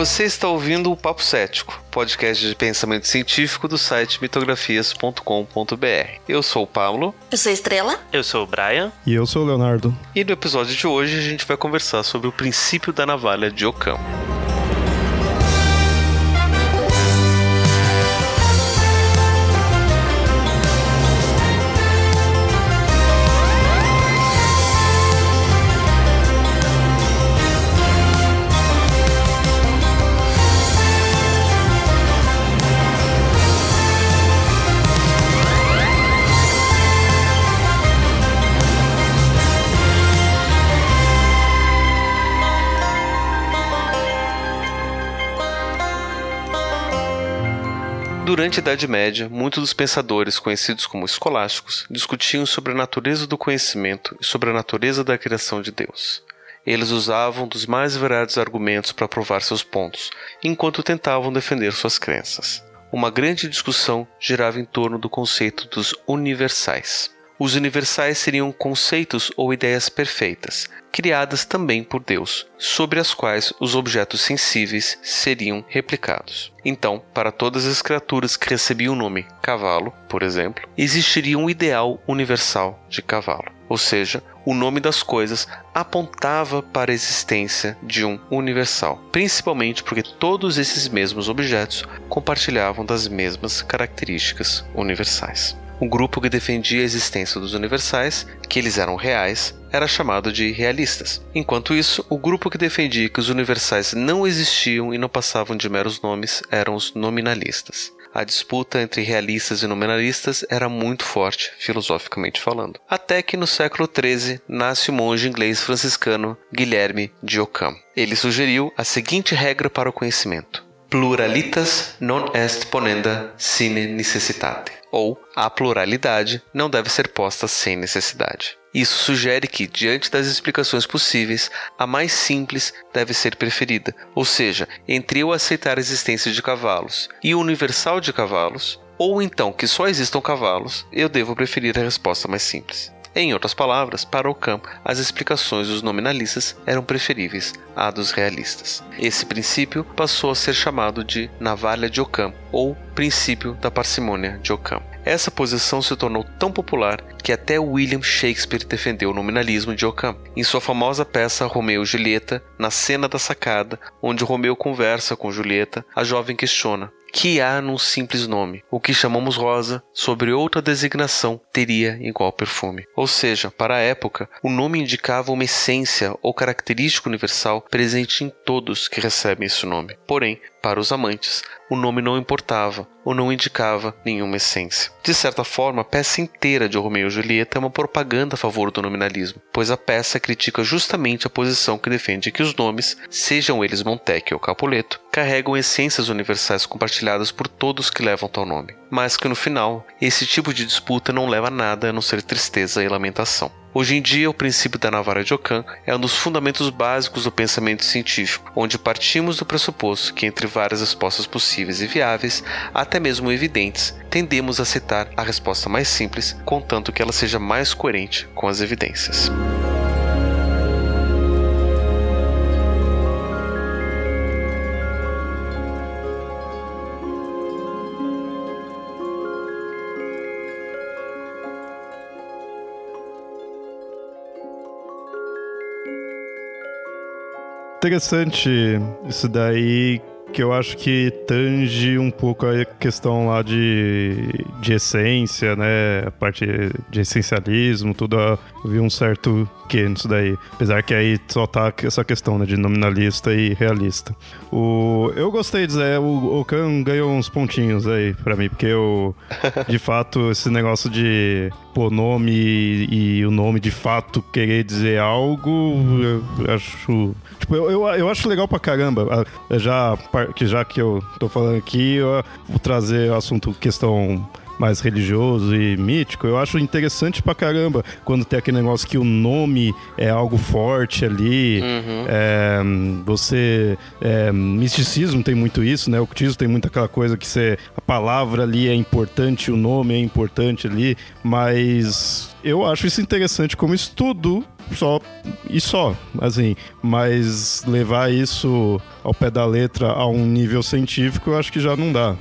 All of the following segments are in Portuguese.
Você está ouvindo o Papo Cético, podcast de pensamento científico do site mitografias.com.br. Eu sou o Pablo. Eu sou a Estrela. Eu sou o Brian. E eu sou o Leonardo. E no episódio de hoje a gente vai conversar sobre o princípio da navalha de Ockham. Durante a Idade Média, muitos dos pensadores conhecidos como escolásticos discutiam sobre a natureza do conhecimento e sobre a natureza da criação de Deus. Eles usavam dos mais variados argumentos para provar seus pontos, enquanto tentavam defender suas crenças. Uma grande discussão girava em torno do conceito dos universais. Os universais seriam conceitos ou ideias perfeitas, criadas também por Deus, sobre as quais os objetos sensíveis seriam replicados. Então, para todas as criaturas que recebiam o nome cavalo, por exemplo, existiria um ideal universal de cavalo, ou seja, o nome das coisas apontava para a existência de um universal, principalmente porque todos esses mesmos objetos compartilhavam das mesmas características universais. Um grupo que defendia a existência dos universais, que eles eram reais, era chamado de realistas. Enquanto isso, o grupo que defendia que os universais não existiam e não passavam de meros nomes eram os nominalistas. A disputa entre realistas e nominalistas era muito forte, filosoficamente falando. Até que no século XIII nasce o monge inglês franciscano Guilherme de Ockham. Ele sugeriu a seguinte regra para o conhecimento: pluralitas non est ponenda sine necessitate ou a pluralidade não deve ser posta sem necessidade. Isso sugere que, diante das explicações possíveis, a mais simples deve ser preferida, ou seja, entre eu aceitar a existência de cavalos e o universal de cavalos, ou então que só existam cavalos, eu devo preferir a resposta mais simples. Em outras palavras, para Ockham, as explicações dos nominalistas eram preferíveis à dos realistas. Esse princípio passou a ser chamado de navalha de Ockham ou princípio da parcimônia de Ockham. Essa posição se tornou tão popular que até William Shakespeare defendeu o nominalismo de Ockham. Em sua famosa peça Romeu e Julieta, na cena da sacada, onde Romeu conversa com Julieta, a jovem questiona: que há num simples nome. O que chamamos rosa, sobre outra designação, teria igual perfume. Ou seja, para a época, o nome indicava uma essência ou característica universal presente em todos que recebem esse nome. Porém, para os amantes, o nome não importava ou não indicava nenhuma essência. De certa forma, a peça inteira de Romeu e Julieta é uma propaganda a favor do nominalismo, pois a peça critica justamente a posição que defende que os nomes, sejam eles Montecchio ou Capuleto, carregam essências universais compartilhadas por todos que levam tal nome, mas que no final, esse tipo de disputa não leva a nada a não ser tristeza e lamentação. Hoje em dia, o princípio da Navarra de Ockham é um dos fundamentos básicos do pensamento científico, onde partimos do pressuposto que, entre várias respostas possíveis e viáveis, até mesmo evidentes, tendemos a aceitar a resposta mais simples, contanto que ela seja mais coerente com as evidências. Interessante isso daí que eu acho que tange um pouco a questão lá de, de essência, né? A parte de essencialismo, tudo. Eu vi um certo que nisso daí. Apesar que aí só tá essa questão né, de nominalista e realista. O, eu gostei de dizer, o, o Khan ganhou uns pontinhos aí pra mim, porque eu, de fato, esse negócio de pôr nome e, e o nome de fato querer dizer algo, eu acho. Tipo, eu, eu, eu acho legal pra caramba. Já que, já que eu tô falando aqui, eu vou trazer o assunto questão mais religioso e mítico, eu acho interessante pra caramba quando tem aquele negócio que o nome é algo forte ali. Uhum. É, você. É, misticismo tem muito isso, né? O ocultismo tem muito aquela coisa que você, a palavra ali é importante, o nome é importante ali, mas eu acho isso interessante como estudo só e só, assim, mas levar isso ao pé da letra a um nível científico, eu acho que já não dá.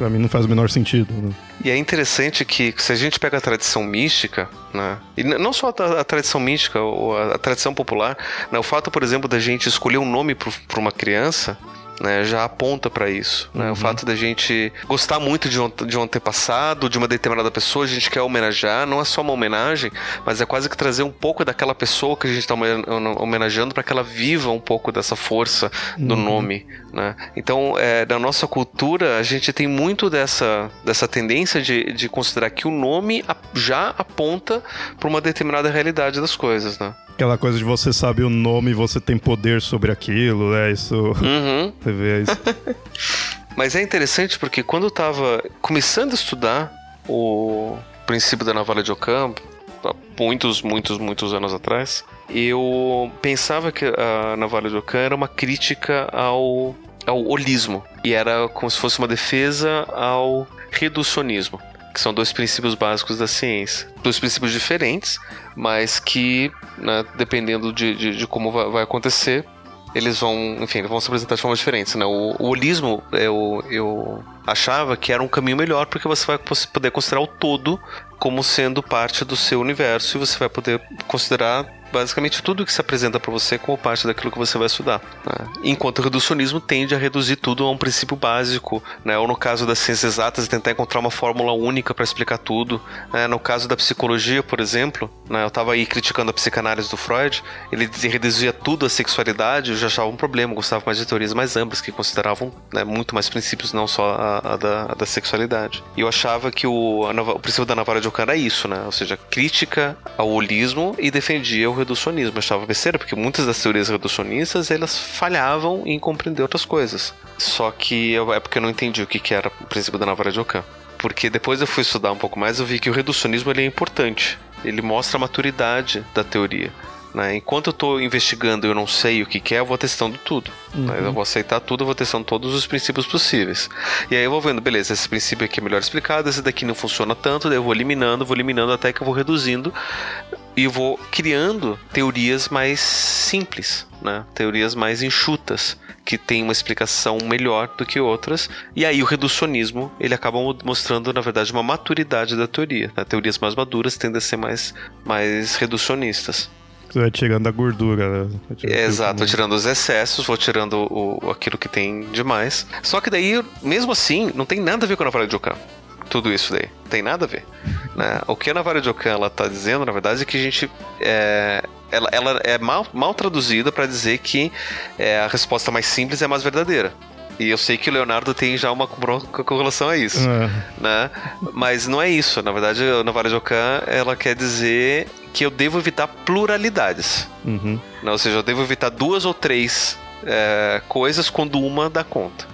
Para mim não faz o menor sentido. Né? E é interessante que se a gente pega a tradição mística, né, e não só a, a tradição mística, ou a, a tradição popular, né, o fato, por exemplo, da gente escolher um nome para uma criança, né, já aponta para isso. Né? Uhum. O fato da gente gostar muito de um, de um antepassado, de uma determinada pessoa, a gente quer homenagear, não é só uma homenagem, mas é quase que trazer um pouco daquela pessoa que a gente está homenageando para que ela viva um pouco dessa força do uhum. nome. Né? Então, é, na nossa cultura, a gente tem muito dessa, dessa tendência de, de considerar que o nome já aponta para uma determinada realidade das coisas. Né? Aquela coisa de você sabe o nome e você tem poder sobre aquilo, né? Isso. Uhum. Você vê isso. Mas é interessante porque quando eu tava começando a estudar o princípio da navalha de Ocampo, há muitos, muitos, muitos anos atrás, eu pensava que a navalha de Ocampo era uma crítica ao, ao holismo. E era como se fosse uma defesa ao reducionismo que são dois princípios básicos da ciência. Dois princípios diferentes, mas que, né, dependendo de, de, de como vai, acontecer, eles vão, enfim, vão se apresentar de formas diferentes. Né? O, o holismo, eu, eu achava que era um caminho melhor, porque você vai poder considerar o todo como sendo parte do seu universo e você vai poder considerar basicamente tudo que se apresenta para você como parte daquilo que você vai estudar. Né? Enquanto o reducionismo tende a reduzir tudo a um princípio básico, né? ou no caso das ciências exatas, tentar encontrar uma fórmula única para explicar tudo. Né? No caso da psicologia, por exemplo, né? eu estava aí criticando a psicanálise do Freud, ele reduzia tudo a sexualidade, eu já achava um problema, gostava mais de teorias mais amplas que consideravam né, muito mais princípios, não só a, a, da, a da, sexualidade. E eu achava que o, o princípio da navalha de Ockham era isso, né? ou seja, crítica ao holismo e defendia o reducionismo. Eu achava besteira, porque muitas das teorias reducionistas elas falhavam em compreender outras coisas. Só que eu, é porque eu não entendi o que, que era o princípio da navalha de Ockham. Porque depois eu fui estudar um pouco mais, eu vi que o reducionismo ele é importante. Ele mostra a maturidade da teoria. Né? Enquanto eu estou investigando e eu não sei o que, que é, eu vou testando tudo. Uhum. Né? Eu vou aceitar tudo, eu vou testando todos os princípios possíveis. E aí eu vou vendo, beleza, esse princípio aqui é melhor explicado, esse daqui não funciona tanto, daí eu vou eliminando, vou eliminando até que eu vou reduzindo e vou criando teorias mais simples, né? teorias mais enxutas, que têm uma explicação melhor do que outras. E aí o reducionismo ele acaba mostrando, na verdade, uma maturidade da teoria. Né? Teorias mais maduras tendem a ser mais, mais reducionistas. Vai tirando a gordura. Né? É, exato, vou tirando os excessos, vou tirando o, aquilo que tem demais. Só que daí, mesmo assim, não tem nada a ver com a navalha de Ockham. Tudo isso daí. Tem nada a ver. Né? O que a navalha de Ockham ela tá dizendo, na verdade, é que a gente. É, ela, ela é mal, mal traduzida para dizer que é, a resposta mais simples é a mais verdadeira. E eu sei que o Leonardo tem já uma bronca com relação a isso. É. Né? Mas não é isso. Na verdade, a navalha de Ockham, ela quer dizer que eu devo evitar pluralidades. Uhum. Né? Ou seja, eu devo evitar duas ou três é, coisas quando uma dá conta.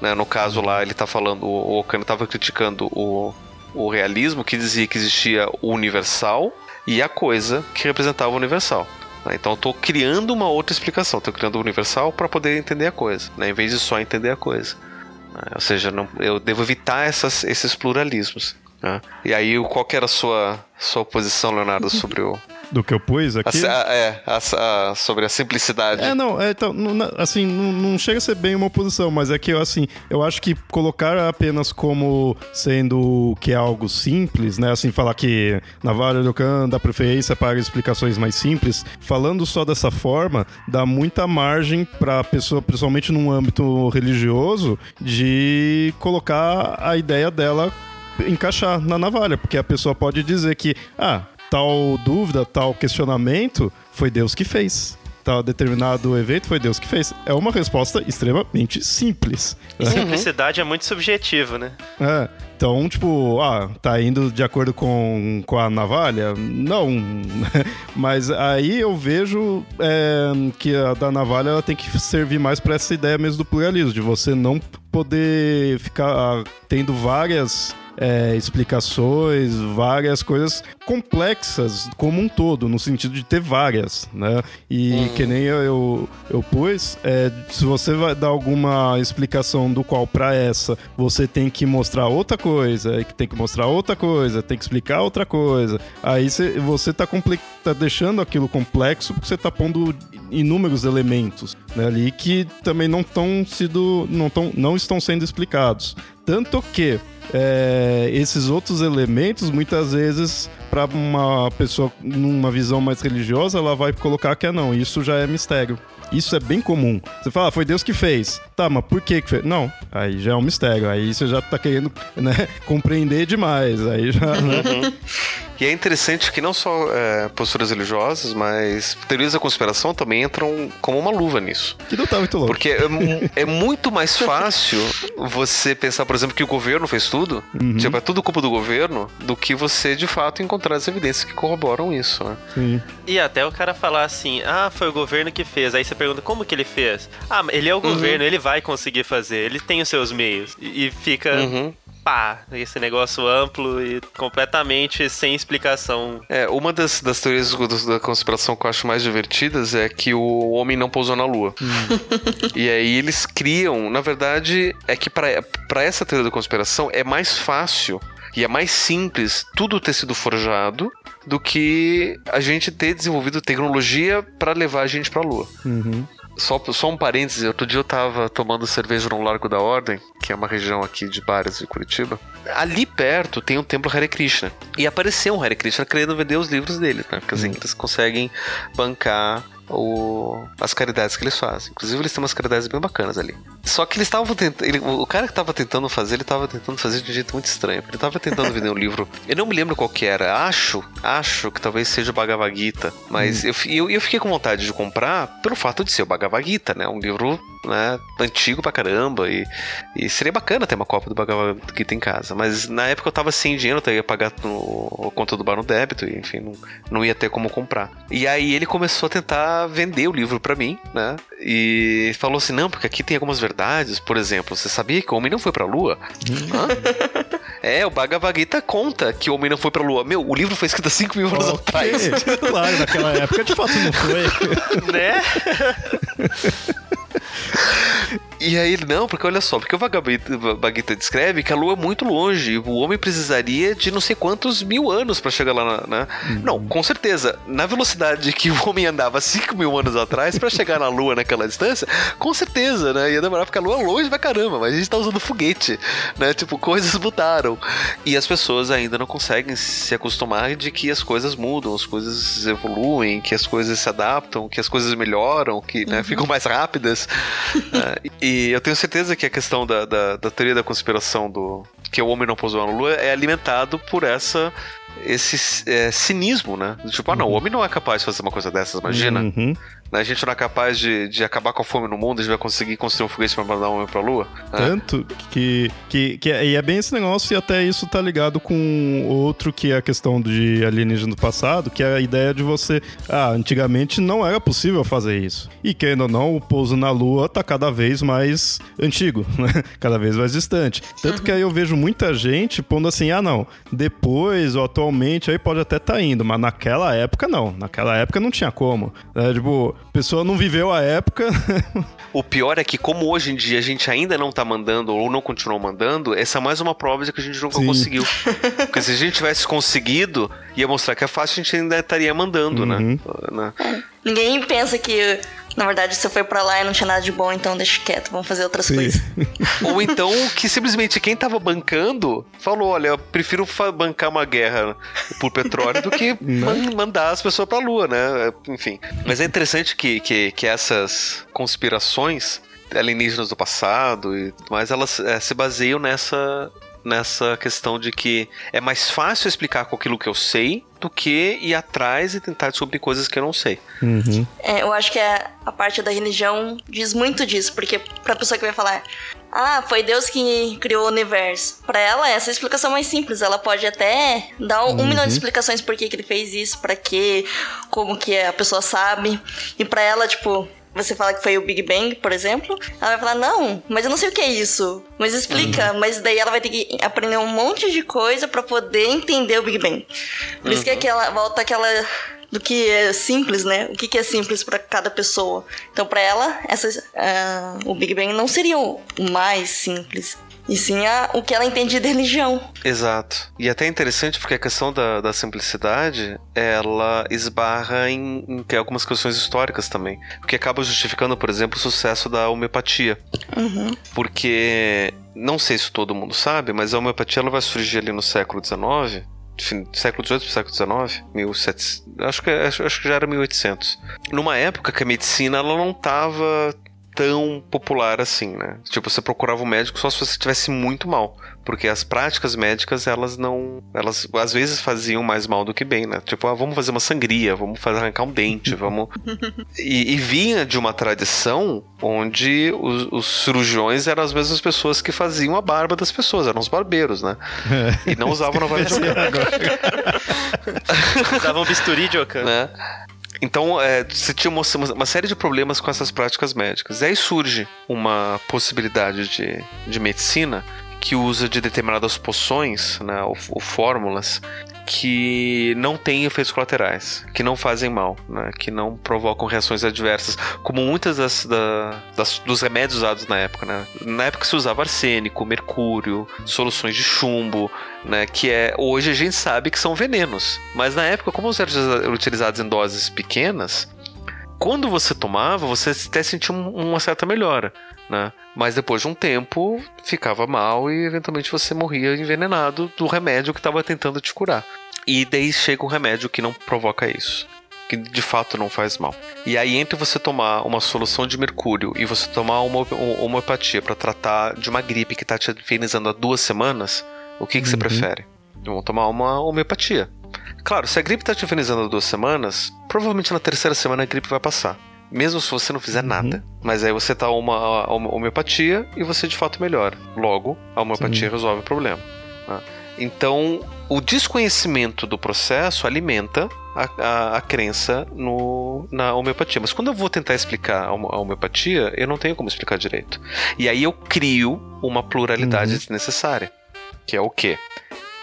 Né? No caso lá, ele está falando, o Okano estava criticando o, o realismo, que dizia que existia o universal e a coisa que representava o universal. Né? Então eu estou criando uma outra explicação, estou criando o universal para poder entender a coisa, né? em vez de só entender a coisa. Né? Ou seja, não, eu devo evitar essas, esses pluralismos. Né? E aí, qual que era a sua, sua posição, Leonardo, sobre o. Do que eu pus aqui? A, a, é, a, sobre a simplicidade. É, não, é, então, não, assim, não, não, chega a ser bem uma oposição, mas é que eu, assim, eu acho que colocar apenas como sendo que é algo simples, né, assim, falar que na Vale do Can dá preferência para explicações mais simples, falando só dessa forma, dá muita margem para a pessoa, principalmente num âmbito religioso, de colocar a ideia dela encaixar na navalha, porque a pessoa pode dizer que, ah, tal dúvida, tal questionamento foi Deus que fez. Tal determinado evento foi Deus que fez. É uma resposta extremamente simples. E simplicidade é muito subjetivo, né? É. Então, tipo, ah, tá indo de acordo com, com a navalha? Não. Mas aí eu vejo é, que a da navalha ela tem que servir mais para essa ideia mesmo do pluralismo, de você não poder ficar tendo várias é, explicações, várias coisas complexas como um todo, no sentido de ter várias, né? E uhum. que nem eu, eu, eu pus, é, se você vai dar alguma explicação do qual para essa você tem que mostrar outra coisa, que tem que mostrar outra coisa, tem que explicar outra coisa, aí cê, você tá, tá deixando aquilo complexo porque você tá pondo inúmeros elementos né, ali que também não estão sido não, tão, não estão sendo explicados. Tanto que é, esses outros elementos, muitas vezes, para uma pessoa numa visão mais religiosa, ela vai colocar que é não, isso já é mistério. Isso é bem comum. Você fala, ah, foi Deus que fez. Tá, mas por que que fez? Não, aí já é um mistério. Aí você já tá querendo, né, compreender demais. Aí já, né? E é interessante que não só é, posturas religiosas, mas teorias da conspiração também entram como uma luva nisso. Que não tá muito louco. Porque é, é muito mais fácil você pensar, por exemplo, que o governo fez tudo, uhum. tipo, é tudo culpa do governo, do que você de fato encontrar as evidências que corroboram isso, né? Sim. E até o cara falar assim, ah, foi o governo que fez. Aí você pergunta, como que ele fez? Ah, ele é o uhum. governo, ele vai conseguir fazer, ele tem os seus meios. E, e fica. Uhum pá, esse negócio amplo e completamente sem explicação. É, uma das, das teorias da conspiração que eu acho mais divertidas é que o homem não pousou na lua. Hum. e aí eles criam, na verdade, é que para essa teoria da conspiração é mais fácil e é mais simples tudo ter sido forjado do que a gente ter desenvolvido tecnologia para levar a gente para a lua. Uhum. Só, só um parêntese, outro dia eu tava tomando cerveja no Largo da Ordem, que é uma região aqui de bares de Curitiba. Ali perto tem um templo Hare Krishna. E apareceu um Hare Krishna querendo vender os livros dele, né? Porque assim, hum. eles conseguem bancar o, as caridades que eles fazem. Inclusive, eles têm umas caridades bem bacanas ali. Só que eles estavam tentando. O cara que estava tentando fazer, ele estava tentando fazer de um jeito muito estranho. Ele estava tentando vender um livro. Eu não me lembro qual que era. Acho, acho que talvez seja o Bhagavad Gita. Mas hum. eu, eu, eu, fiquei com vontade de comprar pelo fato de ser o Bhagavad Gita, né? Um livro né, antigo pra caramba. E, e seria bacana ter uma cópia do Bhagavad Gita em casa. Mas na época eu tava sem dinheiro, eu ia pagar no, a conta do bar no débito. E enfim, não, não ia ter como comprar. E aí ele começou a tentar vender o livro para mim, né? E falou assim: não, porque aqui tem algumas verdades. Por exemplo, você sabia que o homem não foi pra lua? Hum. é, o Bhagavad Gita conta que o homem não foi pra lua. Meu, o livro foi escrito há 5 mil anos okay. atrás. Claro, naquela época de fato não foi. né? E aí ele, não, porque olha só, porque o Vagabita descreve que a Lua é muito longe o homem precisaria de não sei quantos mil anos para chegar lá, né? Uhum. Não, com certeza, na velocidade que o homem andava 5 mil anos atrás para chegar na Lua naquela distância, com certeza, né? Ia demorar porque a Lua é longe pra caramba, mas a gente tá usando foguete, né? Tipo, coisas mudaram. E as pessoas ainda não conseguem se acostumar de que as coisas mudam, as coisas evoluem, que as coisas se adaptam, que as coisas melhoram, que né, uhum. ficam mais rápidas. Uh, e eu tenho certeza que a questão da, da, da teoria da conspiração do que o homem não pousou na lua é alimentado por essa esse é, cinismo, né? Tipo, ah, não, o uhum. homem não é capaz de fazer uma coisa dessas, imagina. Uhum. Né? A gente não é capaz de, de acabar com a fome no mundo, a gente vai conseguir construir um foguete para mandar um homem pra lua. Né? Tanto que, que, que é, e é bem esse negócio, e até isso tá ligado com outro que é a questão de alienígena do passado, que é a ideia de você. Ah, antigamente não era possível fazer isso. E querendo ou não, o pouso na lua tá cada vez mais antigo, né? cada vez mais distante. Tanto que aí eu vejo muita gente pondo assim: ah, não, depois ou atualmente aí pode até tá indo, mas naquela época não. Naquela época não tinha como. É, tipo, a pessoa não viveu a época. o pior é que, como hoje em dia a gente ainda não tá mandando ou não continuou mandando, essa é mais uma prova de que a gente nunca Sim. conseguiu. Porque se a gente tivesse conseguido, ia mostrar que é fácil, a gente ainda estaria mandando, né? uhum. né? É. Ninguém pensa que na verdade, você foi para lá e não tinha nada de bom, então deixa quieto, vamos fazer outras Sim. coisas. Ou então que simplesmente quem tava bancando falou: olha, eu prefiro bancar uma guerra por petróleo do que mandar as pessoas pra lua, né? Enfim. Mas é interessante que, que, que essas conspirações alienígenas do passado e tudo mais, elas é, se baseiam nessa nessa questão de que é mais fácil explicar com aquilo que eu sei do que ir atrás e tentar descobrir coisas que eu não sei. Uhum. É, eu acho que a, a parte da religião diz muito disso, porque pra pessoa que vai falar, ah, foi Deus que criou o universo. Para ela, essa é a explicação mais simples. Ela pode até dar um, uhum. milhão de explicações por que, que ele fez isso, para quê, como que a pessoa sabe. E para ela, tipo, você fala que foi o Big Bang, por exemplo, ela vai falar, não, mas eu não sei o que é isso. Mas explica, uhum. mas daí ela vai ter que aprender um monte de coisa para poder entender o Big Bang. Por uhum. isso que uhum. aquela, volta aquela do que é simples, né? O que, que é simples para cada pessoa. Então, para ela, uh, o Big Bang não seria o mais simples. E sim a, o que ela entende de religião. Exato. E até interessante porque a questão da, da simplicidade ela esbarra em, em, algumas questões históricas também. Porque acaba justificando, por exemplo, o sucesso da homeopatia. Uhum. Porque não sei se todo mundo sabe, mas a homeopatia ela vai surgir ali no século XIX século XVIII para século XIX, 1700, acho que acho, acho que já era 1800. Numa época que a medicina ela não estava tão popular assim, né? Tipo, você procurava um médico só se você estivesse muito mal. Porque as práticas médicas, elas não. Elas às vezes faziam mais mal do que bem, né? Tipo, ah, vamos fazer uma sangria, vamos fazer arrancar um dente, vamos. E, e vinha de uma tradição onde os, os, cirurgiões eram as mesmas pessoas que faziam a barba das pessoas, eram os barbeiros, né? É. E não usavam navalha de Usavam bisturi de Né? Então, é, você tinha uma, uma, série de problemas com essas práticas médicas. E aí surge uma possibilidade de, de medicina que usa de determinadas poções, né, ou, ou fórmulas, que não têm efeitos colaterais, que não fazem mal, né, que não provocam reações adversas, como muitas das, da, das, dos remédios usados na época. Né? Na época se usava arsênico, mercúrio, soluções de chumbo, né, que é hoje a gente sabe que são venenos, mas na época como eram utilizados em doses pequenas, quando você tomava, você até sentia uma certa melhora, né? Mas depois de um tempo, ficava mal e eventualmente você morria envenenado do remédio que estava tentando te curar. E daí chega um remédio que não provoca isso. Que de fato não faz mal. E aí, entre você tomar uma solução de mercúrio e você tomar uma homeopatia para tratar de uma gripe que está te infernizando há duas semanas, o que, que uhum. você prefere? Vamos tomar uma homeopatia. Claro, se a gripe está te infernizando há duas semanas, provavelmente na terceira semana a gripe vai passar mesmo se você não fizer uhum. nada. Mas aí você tá uma, uma homeopatia e você de fato melhora. Logo, a homeopatia Sim. resolve o problema. Né? Então, o desconhecimento do processo alimenta a, a, a, crença no, na homeopatia. Mas quando eu vou tentar explicar a homeopatia, eu não tenho como explicar direito. E aí eu crio uma pluralidade uhum. desnecessária. Que é o quê?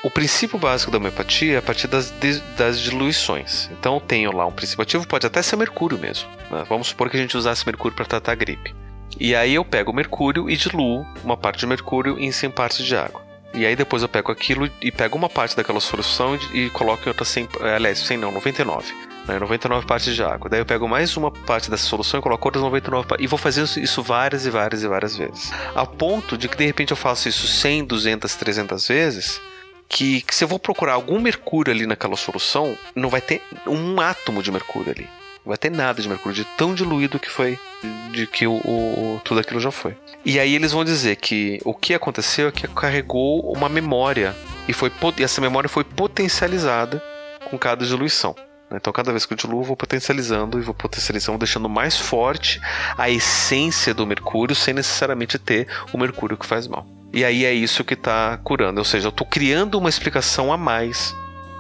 O princípio básico da homeopatia é a partir das, das diluições. Então eu tenho lá um princípio ativo, pode até ser mercúrio mesmo. Né? Vamos supor que a gente usasse mercúrio para tratar a gripe. E aí eu pego o mercúrio e diluo uma parte de mercúrio em 100 partes de água. E aí depois eu pego aquilo e pego uma parte daquela solução e, coloco em outra 100, eh, aliás, 100 não, 99. Né, 99 partes de água. Daí eu pego mais uma parte dessa solução e coloco outras 99 partes. E vou fazer isso várias e várias e várias vezes. A ponto de que de repente eu faço isso 100, 200, 300 vezes que, que se eu vou procurar algum mercúrio ali naquela solução, não vai ter um átomo de mercúrio ali. Não vai ter nada de mercúrio, de tão diluído que foi, de que o, o, tudo aquilo já foi. E aí eles vão dizer que o que aconteceu é que carregou uma memória e, foi, e essa memória foi potencializada com cada diluição. Então, cada vez que eu diluo, vou potencializando e vou potencializando, deixando mais forte a essência do mercúrio, sem necessariamente ter o mercúrio que faz mal. E aí é isso que está curando. Ou seja, eu estou criando uma explicação a mais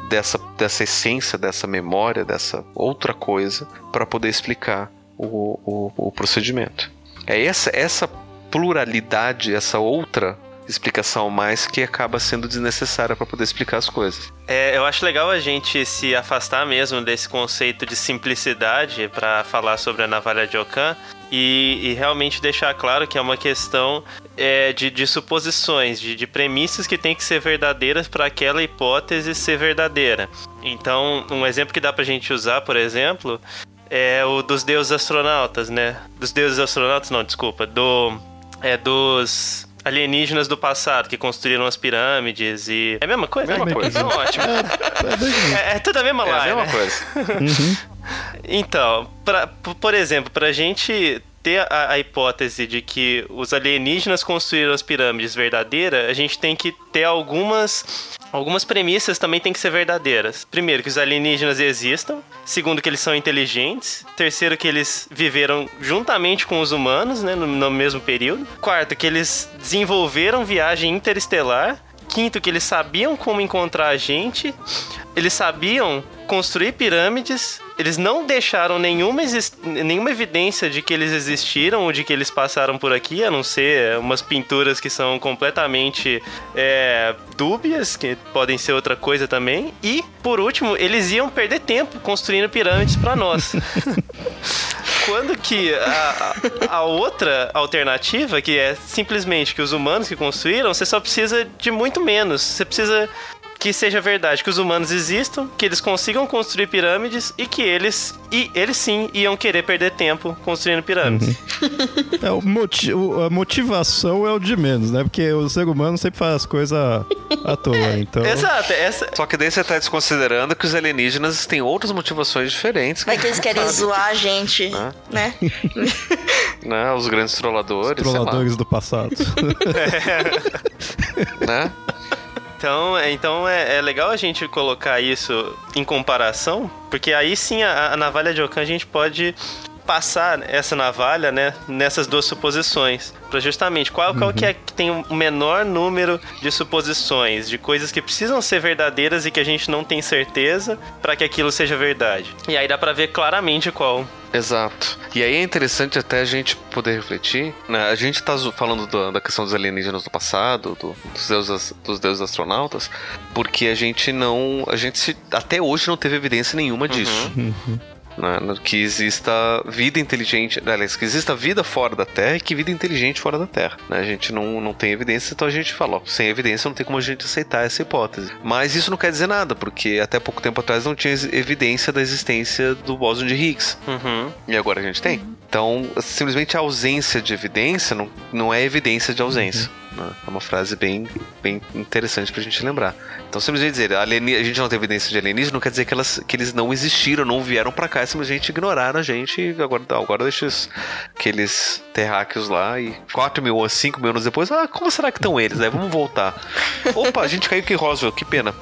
dessa, dessa essência, dessa memória, dessa outra coisa, para poder explicar o, o, o procedimento. É essa, essa pluralidade, essa outra explicação mais que acaba sendo desnecessária para poder explicar as coisas. É, eu acho legal a gente se afastar mesmo desse conceito de simplicidade para falar sobre a navalha de Ockham e, e, realmente deixar claro que é uma questão é, de, de, suposições, de, de, premissas que tem que ser verdadeiras para aquela hipótese ser verdadeira. Então, um exemplo que dá para a gente usar, por exemplo, é o dos deuses astronautas, né? Dos deuses astronautas, não, desculpa, do é dos alienígenas do passado que construíram as pirâmides e. É a mesma coisa? É a mesma coisa. É ótimo. É, é, é, tudo a mesma é line. É a mesma coisa. Uhum. Então, pra, por exemplo, pra gente ter a, a, hipótese de que os alienígenas construíram as pirâmides verdadeira, a gente tem que ter algumas algumas premissas também têm que ser verdadeiras. Primeiro, que os alienígenas existam. Segundo, que eles são inteligentes. Terceiro, que eles viveram juntamente com os humanos, né, no, no mesmo período. Quarto, que eles desenvolveram viagem interestelar Quinto, que eles sabiam como encontrar a gente, eles sabiam construir pirâmides, eles não deixaram nenhuma, nenhuma evidência de que eles existiram ou de que eles passaram por aqui, a não ser umas pinturas que são completamente é, dúbias, que podem ser outra coisa também. E, por último, eles iam perder tempo construindo pirâmides para nós. Quando que a, a, outra alternativa, que é simplesmente que os humanos que construíram, você só precisa de muito menos. Você precisa que seja verdade que os humanos existam, que eles consigam construir pirâmides e que eles e eles sim iam querer perder tempo construindo pirâmides. Uhum. é, o moti a motivação é o de menos, né? Porque o ser humano sempre faz as coisas à toa, então. Exato, essa... Só que daí você tá desconsiderando que os alienígenas têm outras motivações diferentes. É que eles querem zoar a gente, né? né? né? Os grandes trolladores. Os trolladores do passado. é. né? Então, é, então é, é, legal a gente colocar isso em comparação, porque aí sim a, a navalha de Okan a gente pode passar essa navalha, né, nessas duas suposições, para justamente qual, qual que é uhum. que tem o menor número de suposições, de coisas que precisam ser verdadeiras e que a gente não tem certeza para que aquilo seja verdade. E aí dá para ver claramente qual Exato. E aí é interessante até a gente poder refletir. Né? A gente está falando do, da questão dos alienígenas do passado, do, dos, deuses, dos deuses astronautas, porque a gente não. A gente se, até hoje não teve evidência nenhuma disso. Uhum. Uhum né, que exista vida inteligente, aliás, que exista vida fora da Terra e que vida inteligente fora da Terra. Né? A gente não, não tem evidência, então a gente fala, ó, sem evidência não tem como a gente aceitar essa hipótese. Mas isso não quer dizer nada, porque até pouco tempo atrás não tinha evidência da existência do bóson de Higgs. Uhum. E agora a gente tem. Então, simplesmente a ausência de evidência não, não é evidência de ausência. Uhum. Né? É uma frase bem, bem interessante pra gente lembrar. Então, simplesmente dizer, a, a gente não tem evidência de alienígena, não quer dizer que, elas, que eles não existiram, não vieram para cá, é simplesmente ignoraram a gente e agora, agora deixa os, aqueles terráqueos lá e 4 mil ou 5 mil anos depois, ah, como será que estão eles? Né? Vamos voltar. Opa, a gente caiu aqui em Roswell, que pena.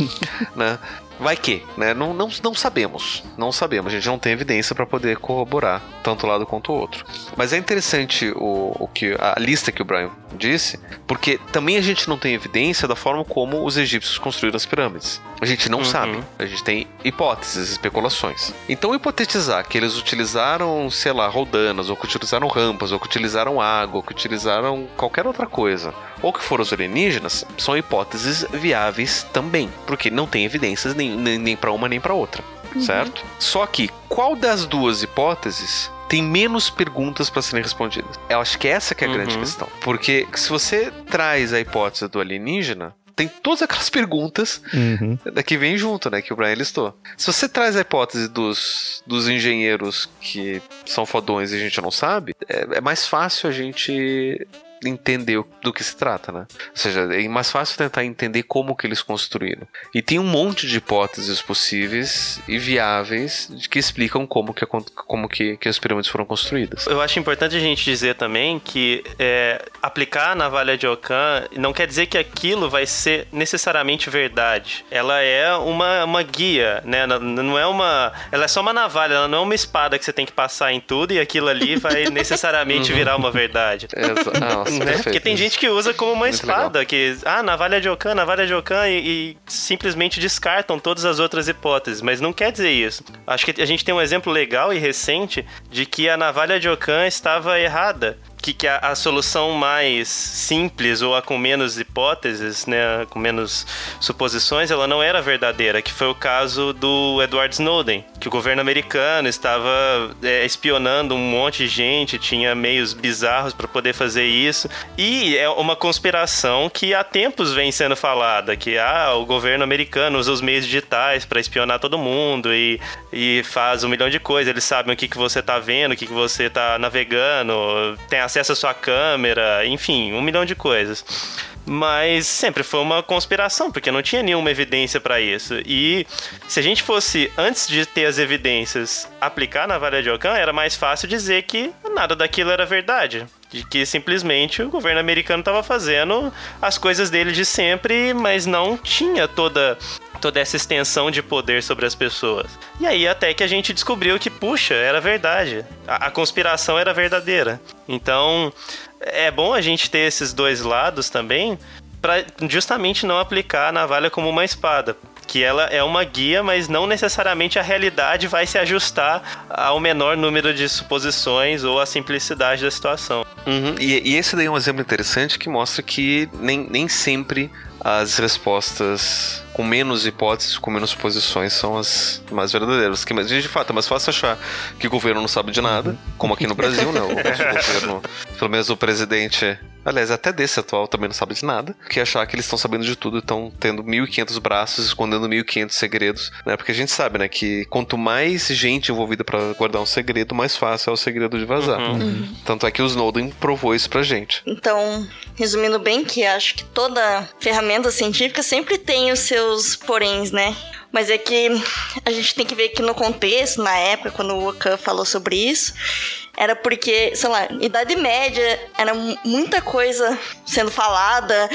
né? Vai que, né? Não, não, não sabemos. Não sabemos. A gente não tem evidência para poder corroborar tanto lado quanto o outro. Mas é interessante o, o que a lista que o Brian disse, porque também a gente não tem evidência da forma como os egípcios construíram as pirâmides. A gente não uhum. sabe. A gente tem hipóteses, especulações. Então, hipotetizar que eles utilizaram, sei lá, rodanas, ou que utilizaram rampas, ou que utilizaram água, ou que utilizaram qualquer outra coisa, ou que foram os alienígenas, são hipóteses viáveis também, porque não tem evidências nem, nem, nem para uma nem para outra, uhum. certo? Só que qual das duas hipóteses tem menos perguntas para serem respondidas. Eu acho que essa que é a uhum. grande questão. Porque se você traz a hipótese do alienígena, tem todas aquelas perguntas uhum. que vem junto, né? Que o Brian listou. Se você traz a hipótese dos, dos engenheiros que são fodões e a gente não sabe, é, é mais fácil a gente entender do que se trata, né? Ou seja, é mais fácil tentar entender como que eles construíram. E tem um monte de hipóteses possíveis e viáveis que explicam como que, como que, que as pirâmides foram construídas. Eu acho importante a gente dizer também que é, aplicar a navalha de Ockham não quer dizer que aquilo vai ser necessariamente verdade. Ela é uma, uma guia, né? Não é uma... Ela é só uma navalha, ela não é uma espada que você tem que passar em tudo e aquilo ali vai necessariamente virar uma verdade. Exato. Né? Porque tem gente que usa como uma Muito espada, legal. que, ah, navalha de Ocan, navalha de Ocan, e, e, simplesmente descartam todas as outras hipóteses, mas não quer dizer isso. Acho que a gente tem um exemplo legal e recente de que a navalha de Ocan estava errada que, que a, a, solução mais simples ou a com menos hipóteses, né, com menos suposições, ela não era verdadeira, que foi o caso do Edward Snowden, que o governo americano estava é, espionando um monte de gente, tinha meios bizarros para poder fazer isso, e é uma conspiração que há tempos vem sendo falada, que ah, o governo americano usa os meios digitais para espionar todo mundo e, e faz um milhão de coisas, eles sabem o que, que você está vendo, o que, que você está navegando, tem acesso à sua câmera, enfim, um milhão de coisas. Mas sempre foi uma conspiração, porque não tinha nenhuma evidência para isso. E se a gente fosse, antes de ter as evidências, aplicar na Vale de Ockham, era mais fácil dizer que nada daquilo era verdade de que simplesmente o governo americano estava fazendo as coisas dele de sempre, mas não tinha toda toda essa extensão de poder sobre as pessoas. E aí até que a gente descobriu que, puxa, era verdade. A, a conspiração era verdadeira. Então, é bom a gente ter esses dois lados também, para justamente não aplicar a navalha como uma espada que ela é uma guia, mas não necessariamente a realidade vai se ajustar ao menor número de suposições ou à simplicidade da situação. Uhum. E, e, esse daí é um exemplo interessante que mostra que nem, nem sempre as respostas com menos hipóteses, com menos suposições, são as mais verdadeiras. Que, de fato, é mais fácil achar que o governo não sabe de nada, como aqui no Brasil, né? O, o governo, pelo menos o presidente aliás, até desse atual também não sabe de nada, que achar que eles estão sabendo de tudo, estão tendo 1.500 braços, escondendo 1.500 segredos, né? Porque a gente sabe, né, que quanto mais gente envolvida para guardar um segredo, mais fácil é o segredo de vazar. Uhum. Uhum. Tanto é que o Snowden provou isso pra gente. Então, resumindo bem, que acho que toda ferramenta científica sempre tem os seus poréns, né? Mas é que a gente tem que ver que no contexto, na época, quando o Okan falou sobre isso, era porque, sei lá, Idade Média era muita coisa sendo falada,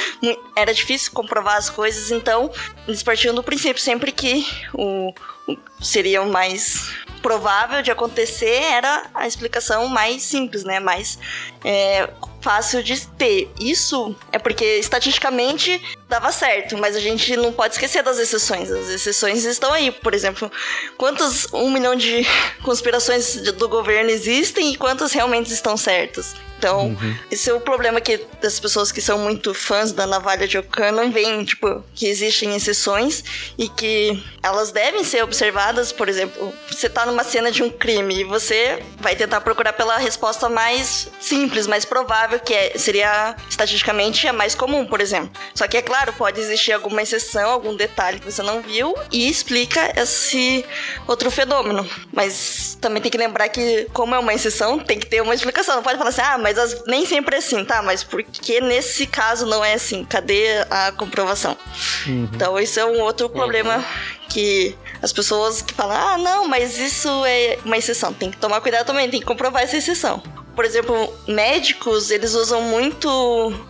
era difícil comprovar as coisas, então eles partiam do princípio sempre que o, o seria o mais provável de acontecer era a explicação mais simples, né? Mais é, fácil de ter. Isso é porque estatisticamente dava certo, mas a gente não pode esquecer das exceções. As exceções estão aí. Por exemplo, quantas um milhão de conspirações do governo existem e quantas realmente estão certas? Então, uhum. esse é o problema que das pessoas que são muito fãs da navalha de não veem, tipo, que existem exceções e que elas devem ser observadas. Por exemplo, você tá numa cena de um crime e você vai tentar procurar pela resposta mais simples, mais provável, que é, seria estatisticamente a mais comum, por exemplo. Só que, é claro, pode existir alguma exceção, algum detalhe que você não viu e explica esse outro fenômeno. Mas também tem que lembrar que, como é uma exceção, tem que ter uma explicação. Não pode falar assim, ah, mas as, nem sempre é assim, tá? Mas por que nesse caso não é assim? Cadê a comprovação? Uhum. Então, isso é um outro problema uhum. que as pessoas que falam, ah, não, mas isso é uma exceção. Tem que tomar cuidado também, tem que comprovar essa exceção. Por exemplo, médicos, eles usam muito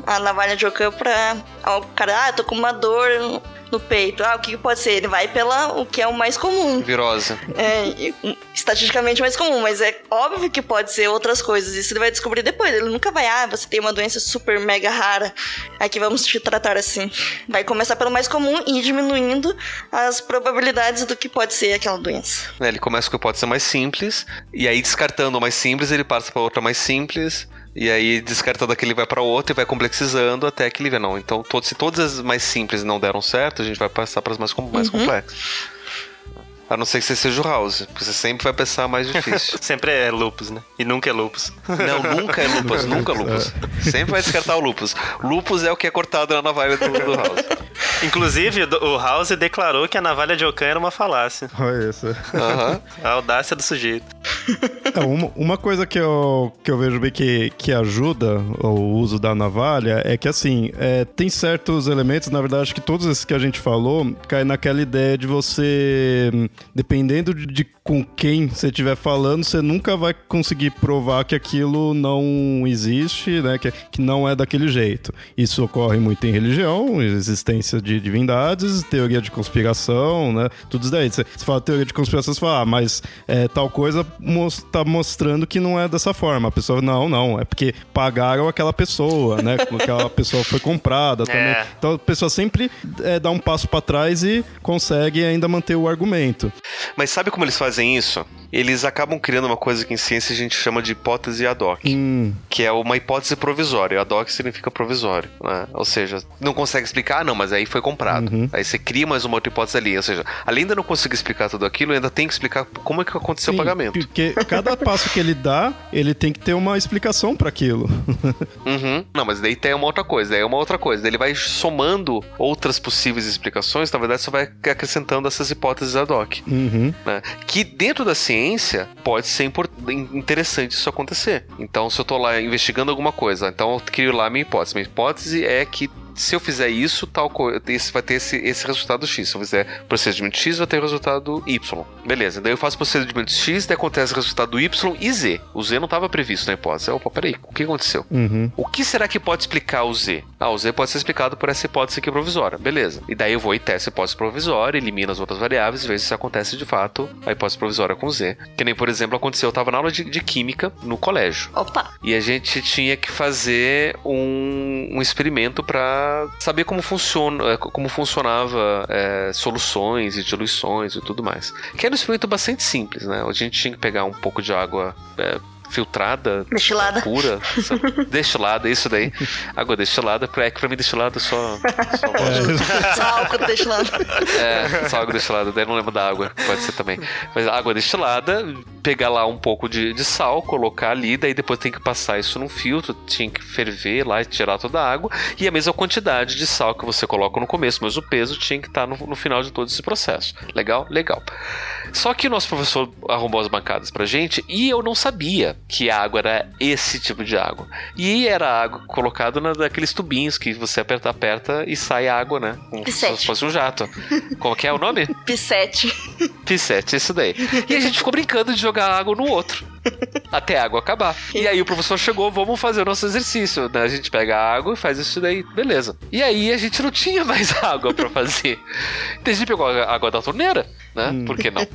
a navalha de Ockham pra... O cara, ah, tô com uma dor no peito. Ah, o que pode ser? Ele vai pela o que é o mais comum. Virose. É, estatisticamente mais comum, mas é óbvio que pode ser outras coisas. Isso ele vai descobrir depois. Ele nunca vai, ah, você tem uma doença super mega rara, aqui vamos te tratar assim. Vai começar pelo mais comum e ir diminuindo as probabilidades do que pode ser aquela doença. É, ele começa com a hipótese mais simples, e aí descartando o mais simples, ele passa para outra mais simples, e aí, descartando aquele, vai para outro e vai complexizando até que ele vê, não. Então, todo, se todas as mais simples não deram certo, a gente vai passar para as mais, mais uhum. complexas. A não ser que você seja o House, porque você sempre vai pensar mais difícil. sempre é lupus, né? E nunca é lupus. Não, nunca é lupus, nunca é lupus. Sempre vai descartar o lupus. Lupus é o que é cortado na navalha do, do House. Inclusive, o House declarou que a navalha de Okan era uma falácia. Olha isso. Uhum. A audácia do sujeito. É, uma, uma coisa que eu, que eu vejo bem que, que ajuda o uso da navalha é que, assim, é, tem certos elementos, na verdade, acho que todos esses que a gente falou, caem naquela ideia de você dependendo de, com quem você estiver falando, você nunca vai conseguir provar que aquilo não existe, né? Que, que não é daquele jeito. Isso ocorre muito em religião, existência de divindades, teoria de conspiração, né? Tudo isso daí. Você, você fala teoria de conspiração, você fala, ah, mas é, tal coisa está mostrando que não é dessa forma. A pessoa, não, não, é porque pagaram aquela pessoa, né? Aquela pessoa foi comprada também. É. Então a pessoa sempre é, dá um passo para trás e consegue ainda manter o argumento. Mas sabe como eles fazem isso? Eles acabam criando uma coisa que em ciência a gente chama de hipótese ad hoc, hum. que é uma hipótese provisória. Ad hoc significa provisório, né? Ou seja, não consegue explicar, ah, não, mas aí foi comprado. Uhum. Aí você cria mais uma outra hipótese ali. Ou seja, além de não conseguir explicar tudo aquilo, ainda tem que explicar como é que aconteceu Sim, o pagamento. Porque cada passo que ele dá, ele tem que ter uma explicação para aquilo. uhum. Não, mas daí tem uma outra coisa, daí é uma outra coisa. Daí ele vai somando outras possíveis explicações, na verdade, só vai acrescentando essas hipóteses ad hoc. Uhum. Né? Que dentro da ciência pode ser interessante isso acontecer. Então, se eu estou lá investigando alguma coisa, então eu crio lá a minha hipótese. Minha hipótese é que se eu fizer isso, tal coisa, vai ter esse, esse resultado X. Se eu fizer procedimento X, vai ter o resultado Y. Beleza, daí eu faço procedimento X, daí acontece o resultado Y e Z. O Z não estava previsto na hipótese. Opa, peraí, o que aconteceu? Uhum. O que será que pode explicar o Z? Ah, o Z pode ser explicado por essa hipótese aqui provisória. Beleza. E daí eu vou e testo a hipótese provisória, elimino as outras variáveis e vejo se acontece de fato a hipótese provisória com Z. Que nem, por exemplo, aconteceu, eu estava na aula de, de, química no colégio. Opa! E a gente tinha que fazer um, um experimento para saber como funciona, é, como funcionava é, soluções e diluições e tudo mais. Que era um experimento bastante simples, né? A gente tinha que pegar um pouco de água é, filtrada, destilada. pura, destilada, isso daí. Água destilada, é que pra mim destilada só. Só, é. só álcool destilado. É, só água destilada, daí não lembro da água, pode ser também. Mas água destilada, pegar lá um pouco de, de sal, colocar ali, daí depois tem que passar isso num filtro, tinha que ferver lá e tirar toda a água, e a mesma quantidade de sal que você coloca no começo, mas o peso tinha que estar no, no final de todo esse processo. Legal? Legal. Só que o nosso professor arrumou as bancadas pra gente e eu não sabia que a água era esse tipo de água. E era água colocada naqueles tubinhos que você aperta, aperta e sai água, né? Como se fosse um jato. Como que é o nome? Pissete. Pissete, isso daí. E a gente ficou brincando de jogar água no outro. Até a água acabar. E aí o professor chegou, vamos fazer o nosso exercício. Né? A gente pega a água e faz isso daí, beleza. E aí a gente não tinha mais água para fazer. Então a gente pegou a água da torneira, né? Hum. Por que não?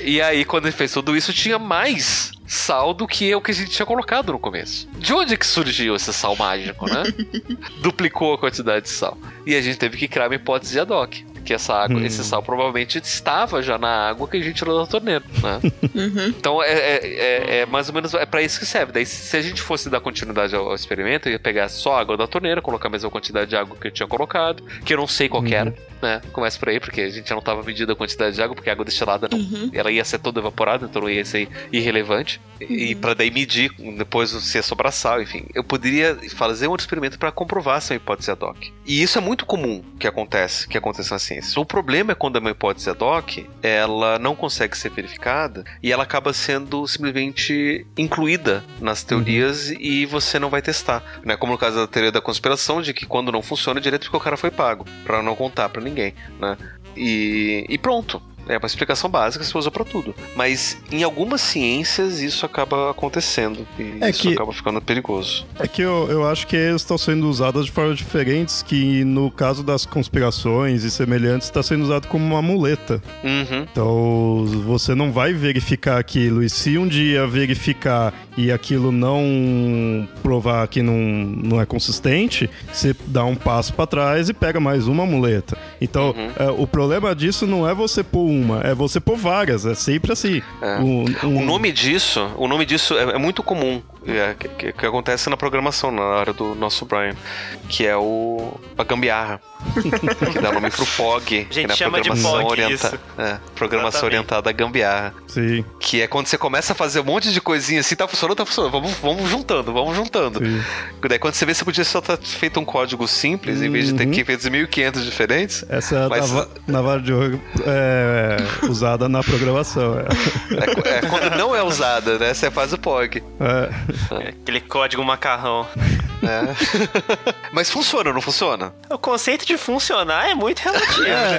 E aí, quando ele fez tudo isso, tinha mais sal do que o que a gente tinha colocado no começo. De onde é que surgiu esse sal mágico, né? Duplicou a quantidade de sal. E a gente teve que criar uma hipótese ad hoc que essa água, hum. esse sal provavelmente estava já na água que a gente tirou da torneira, né? Uhum. Então é, é, é, é, mais ou menos é para isso que serve. Daí se a gente fosse dar continuidade ao, ao, experimento, eu ia pegar só a água da torneira, colocar a mesma quantidade de água que eu tinha colocado, que eu não sei qual uhum. era, né? Começa por aí, porque a gente não estava medindo a quantidade de água, porque a água destilada não, uhum. ela ia ser toda evaporada, então não ia ser irrelevante. E uhum. para daí medir depois se ia sobrar sal, enfim. Eu poderia fazer um outro experimento para comprovar essa hipótese ad hoc. E isso é muito comum que acontece, que acontece na ciência. O problema é quando é uma hipótese ad hoc, ela não consegue ser verificada e ela acaba sendo simplesmente incluída nas teorias uhum. e você não vai testar. Né? Como no caso da teoria da conspiração, de que quando não funciona direito porque o cara foi pago, para não contar para ninguém, né? E, e pronto. É uma explicação básica que você usa para tudo. Mas em algumas ciências isso acaba acontecendo. E é isso que, acaba ficando perigoso. É que eu, eu acho que estão sendo usados de formas diferentes, que no caso das conspirações e semelhantes, está sendo usado como uma muleta. Uhum. Então você não vai verificar aquilo. E se um dia verificar e aquilo não provar que não, não é consistente, você dá um passo para trás e pega mais uma muleta. Então, uhum. é, o problema disso não é você pôr uma, é você pôr várias, é sempre assim. É. Um, um... O nome disso, o nome disso é, é muito comum. É, que, que, que, acontece na programação, na área do nosso Brian, que é o a gambiarra. que dá nome pro POG. A gente é chama de POG orienta, isso. É, programação Exatamente. orientada a gambiarra. Sim. Que é quando você começa a fazer um monte de coisinha assim, tá funcionando, tá funcionando, vamos, vamos juntando, vamos juntando. Sim. Daí quando você vê, você podia só ter feito um código simples, uhum. em vez de ter uhum. que feito 1.500 diferentes. Essa é a mas... navalha de ouro é, usada na programação. É. É, é. quando não é usada, né? Você faz o POG. É. É. Aquele código macarrão. É. Mas funciona, não funciona? O conceito de funcionar é muito relativo. É.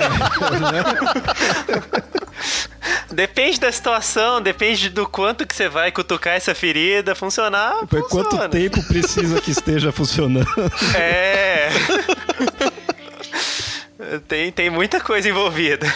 depende da situação, depende do quanto que você vai cutucar essa ferida, funcionar. Por funciona. quanto tempo precisa que esteja funcionando? É. tem, tem muita coisa envolvida.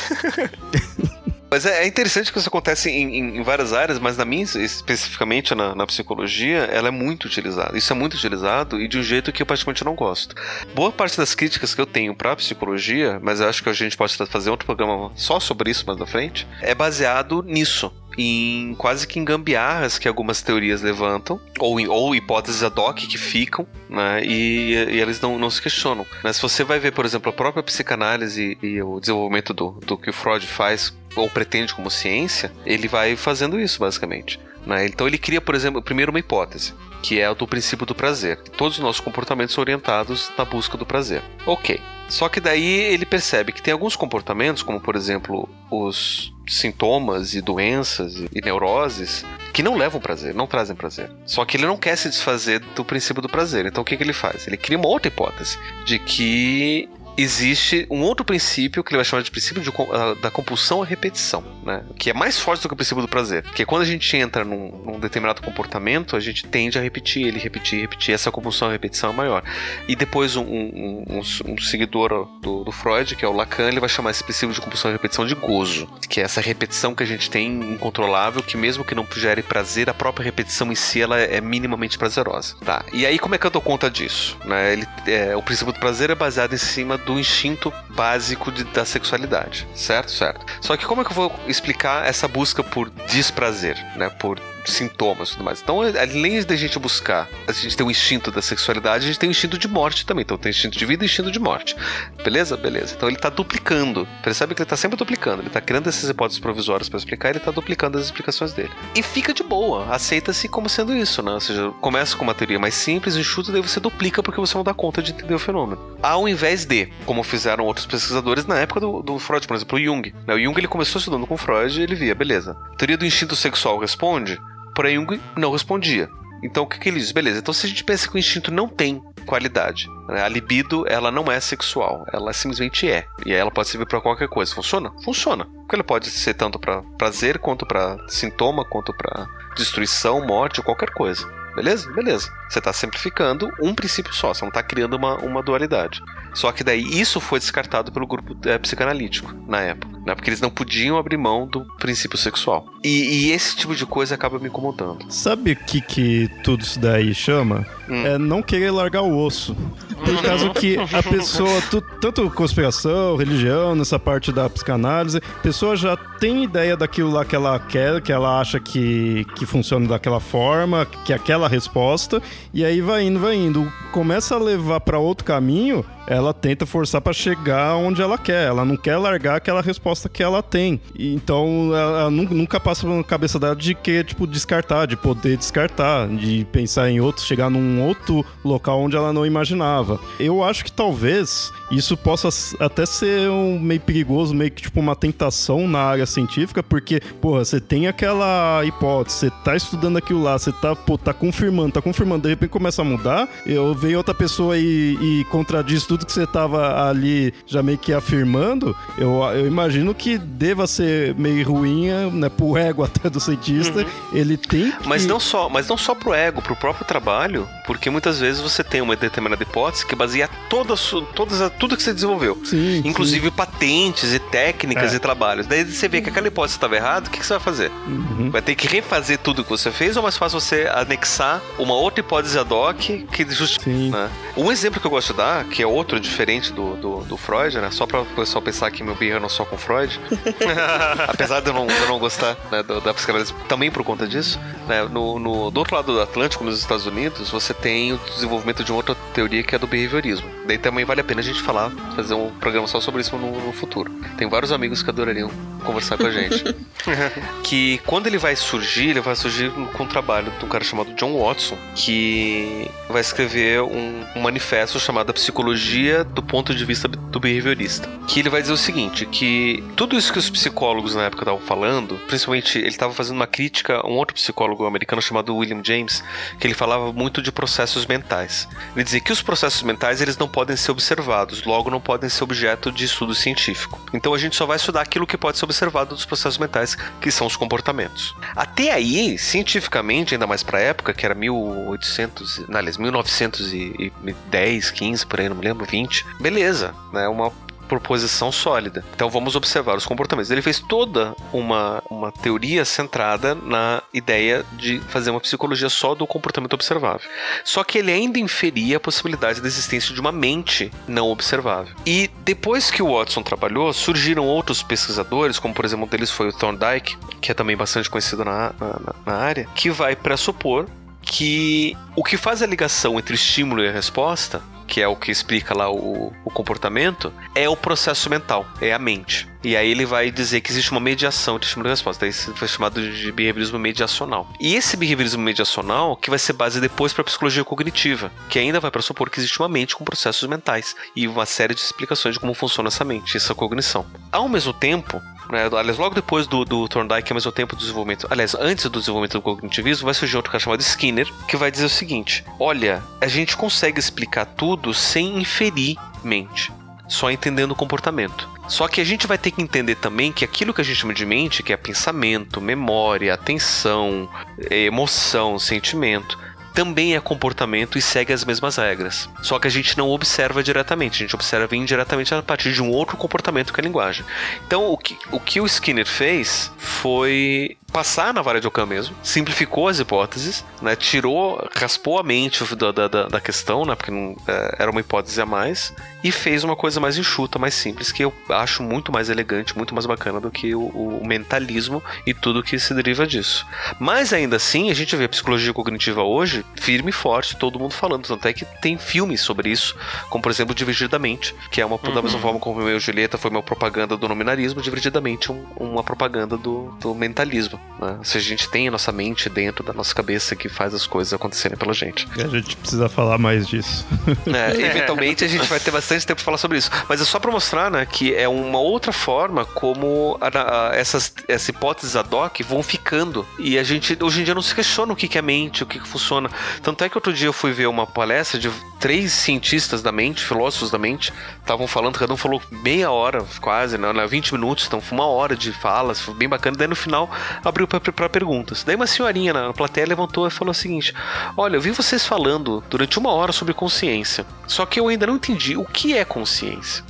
Mas é, é, interessante que isso acontece em, em, várias áreas, mas na minha, especificamente na, na, psicologia, ela é muito utilizada. Isso é muito utilizado e de um jeito que eu praticamente não gosto. Boa parte das críticas que eu tenho pra psicologia, mas eu acho que a gente pode fazer outro programa só sobre isso mais na frente, é baseado nisso em quase que em gambiarras que algumas teorias levantam, ou, ou hipóteses ad hoc que ficam, né, e, e eles não, não se questionam. Mas se você vai ver, por exemplo, a própria psicanálise e, e o desenvolvimento do, do que o Freud faz ou pretende como ciência, ele vai fazendo isso basicamente. Né? Então ele cria, por exemplo, primeiro uma hipótese, que é o do princípio do prazer. Todos os nossos comportamentos são orientados na busca do prazer. Ok. Só que daí ele percebe que tem alguns comportamentos, como por exemplo os sintomas e doenças e neuroses, que não levam prazer, não trazem prazer. Só que ele não quer se desfazer do princípio do prazer. Então o que, que ele faz? Ele cria uma outra hipótese de que existe um outro princípio que ele vai chamar de princípio de, uh, da compulsão à repetição, né? Que é mais forte do que o princípio do prazer. Que é quando a gente entra num, num, determinado comportamento, a gente tende a repetir ele, repetir, repetir. Essa compulsão à repetição é maior. E depois um, um, um, um seguidor do, do, Freud, que é o Lacan, ele vai chamar esse princípio de compulsão à repetição de gozo. Que é essa repetição que a gente tem incontrolável, que mesmo que não gere prazer, a própria repetição em si ela é minimamente prazerosa. Tá? E aí como é que eu dou conta disso? Né? Ele, é, o princípio do prazer é baseado em cima do instinto básico de, da sexualidade, certo? Certo. Só que como é que eu vou explicar essa busca por desprazer, né? Por sintomas e tudo mais. Então, além de a gente buscar, a gente tem o instinto da sexualidade, a gente tem o instinto de morte também. Então, tem instinto de vida e instinto de morte. Beleza? Beleza. Então, ele está duplicando. Percebe que ele está sempre duplicando. Ele está criando essas hipóteses provisórias para explicar, ele está duplicando as explicações dele. E fica de boa. Aceita-se como sendo isso, né? Ou seja, começa com uma teoria mais simples, enxuta, daí você duplica porque você não dá conta de entender o fenômeno. Ao invés de, como fizeram outros pesquisadores na época do, do Freud, por exemplo, o Jung. Né? O Jung ele começou estudando com Freud e ele via, beleza. Teoria do instinto sexual responde? Porém, Jung não respondia. Então o que, que ele diz? Beleza, então se a gente pensa que o instinto não tem qualidade, né? a libido ela não é sexual, ela simplesmente é. E ela pode servir para qualquer coisa. Funciona? Funciona. Porque ela pode ser tanto para prazer, quanto para sintoma, quanto para destruição, morte, qualquer coisa. Beleza? Beleza. Você está simplificando um princípio só, você não está criando uma, uma dualidade. Só que daí isso foi descartado pelo grupo é, psicanalítico na época, né? Porque eles não podiam abrir mão do princípio sexual. E, e esse tipo de coisa acaba me incomodando. Sabe o que, que tudo isso daí chama? Hum. É não querer largar o osso. Por causa que a pessoa, tu, tanto conspiração, religião, nessa parte da psicanálise, a pessoa já tem ideia daquilo lá que ela quer, que ela acha que, que funciona daquela forma, que é aquela resposta, e aí vai indo, vai indo. Começa a levar para outro caminho, ela tenta forçar para chegar onde ela quer. Ela não quer largar aquela resposta que ela tem. Então, ela nunca passa na cabeça dela de que, tipo, descartar, de poder descartar, de pensar em outro, chegar num outro local onde ela não imaginava. Eu acho que talvez isso possa até ser um meio perigoso, meio que tipo uma tentação na área científica, porque, porra, você tem aquela hipótese, você tá estudando aquilo lá, você tá, pô, tá confirmando, tá confirmando, de repente começa a mudar, eu vejo outra pessoa e, e contradiz tudo que você tava ali já meio que afirmando, eu, eu imagino que deva ser meio ruim, né, ego até do cientista, uhum. ele tem que... Mas não só, mas não só pro ego, pro próprio trabalho, porque muitas vezes você tem uma determinada hipótese que baseia toda, todas, tudo que você desenvolveu. Sim, Inclusive sim. patentes e técnicas é. e trabalhos. Daí você vê que aquela hipótese estava errada, o que, que, você vai fazer? Uhum. Vai ter que refazer tudo que você fez ou é mais fácil você anexar uma outra hipótese ad hoc que justifica? Né? Um exemplo que eu gosto de dar, que é outro diferente do, do, do Freud, né? Só para o pessoal pensar que meu birra não só com Freud. Apesar de eu não, de eu não gostar né, da psicanálise também por conta disso. Né? No, no, do outro lado do Atlântico, nos Estados Unidos, você tem o desenvolvimento de uma outra teoria que é do behaviorismo. Daí também vale a pena a gente falar, fazer um programa só sobre isso no, no futuro. Tem vários amigos que adorariam conversar com a gente. que quando ele vai surgir, ele vai surgir com o trabalho de um cara chamado John Watson, que vai escrever um, um manifesto chamado Psicologia do ponto de vista do behaviorista. Que ele vai dizer o seguinte, que tudo isso que os psicólogos na época estavam falando, principalmente ele estava fazendo uma crítica a um outro psicólogo americano chamado William James, que ele falava muito de processos mentais. Ele dizia que os processos mentais eles não podem ser observados, logo não podem ser objeto de estudo científico. Então a gente só vai estudar aquilo que pode ser observado dos processos mentais, que são os comportamentos. Até aí, cientificamente, ainda mais para a época, que era 1800, não, aliás, 1910, 15, por aí, não me lembro, 20, beleza, né? Uma proposição sólida. Então vamos observar os comportamentos. Ele fez toda uma, uma teoria centrada na ideia de fazer uma psicologia só do comportamento observável. Só que ele ainda inferia a possibilidade da existência de uma mente não observável. E depois que o Watson trabalhou, surgiram outros pesquisadores, como por exemplo um deles foi o Thorndike, que é também bastante conhecido na, na, na área, que vai pressupor que o que faz a ligação entre estímulo e a resposta que é o que explica lá o, o comportamento, é o processo mental, é a mente. E aí ele vai dizer que existe uma mediação de estímulo e resposta. Isso foi chamado de behaviorismo mediacional. E esse behaviorismo mediacional que vai ser base depois para a psicologia cognitiva, que ainda vai pressupor que existe uma mente com processos mentais e uma série de explicações de como funciona essa mente, essa cognição. Ao mesmo tempo, né, aliás, logo depois do, do Thorndike, ao mesmo tempo do desenvolvimento, aliás, antes do desenvolvimento do cognitivismo, vai surgir outro cara chamado Skinner, que vai dizer o seguinte: olha, a gente consegue explicar tudo sem inferir mente. só entendendo o comportamento. Só que a gente vai ter que entender também que aquilo que a gente chama de mente, que é pensamento, memória, atenção, emoção, sentimento, também é comportamento e segue as mesmas regras. Só que a gente não observa diretamente, a gente observa indiretamente a partir de um outro comportamento que é a linguagem. Então, o que o, que o Skinner fez foi passar na vara de Ockham mesmo, simplificou as hipóteses, né, tirou, raspou a mente da, da, da questão, né, porque não, é, era uma hipótese a mais, e fez uma coisa mais enxuta, mais simples, que eu acho muito mais elegante, muito mais bacana do que o, o mentalismo e tudo que se deriva disso. Mas ainda assim, a gente vê a psicologia cognitiva hoje firme e forte, todo mundo falando, tanto é que tem filmes sobre isso, como por exemplo Divertidamente, que é uma, uhum. da mesma forma como o meu Julieta foi uma propaganda do nominarismo, Divertidamente um, uma propaganda do, do mentalismo. Né? Se a gente tem a nossa mente dentro da nossa cabeça que faz as coisas acontecerem pela gente. A gente precisa falar mais disso. É, eventualmente a gente vai ter bastante tempo para falar sobre isso. Mas é só para mostrar né, que é uma outra forma como a, a, essas, essas hipóteses ad hoc vão ficando. E a gente hoje em dia não se questiona o que, que é mente, o que, que funciona. Tanto é que outro dia eu fui ver uma palestra de três cientistas da mente, filósofos da mente, estavam falando, cada um falou meia hora, quase, né, 20 minutos, então foi uma hora de falas, foi bem bacana. Daí no final abriu para perguntas. Daí uma senhorinha na plateia levantou e falou o seguinte: Olha, eu vi vocês falando durante uma hora sobre consciência, só que eu ainda não entendi o que é consciência.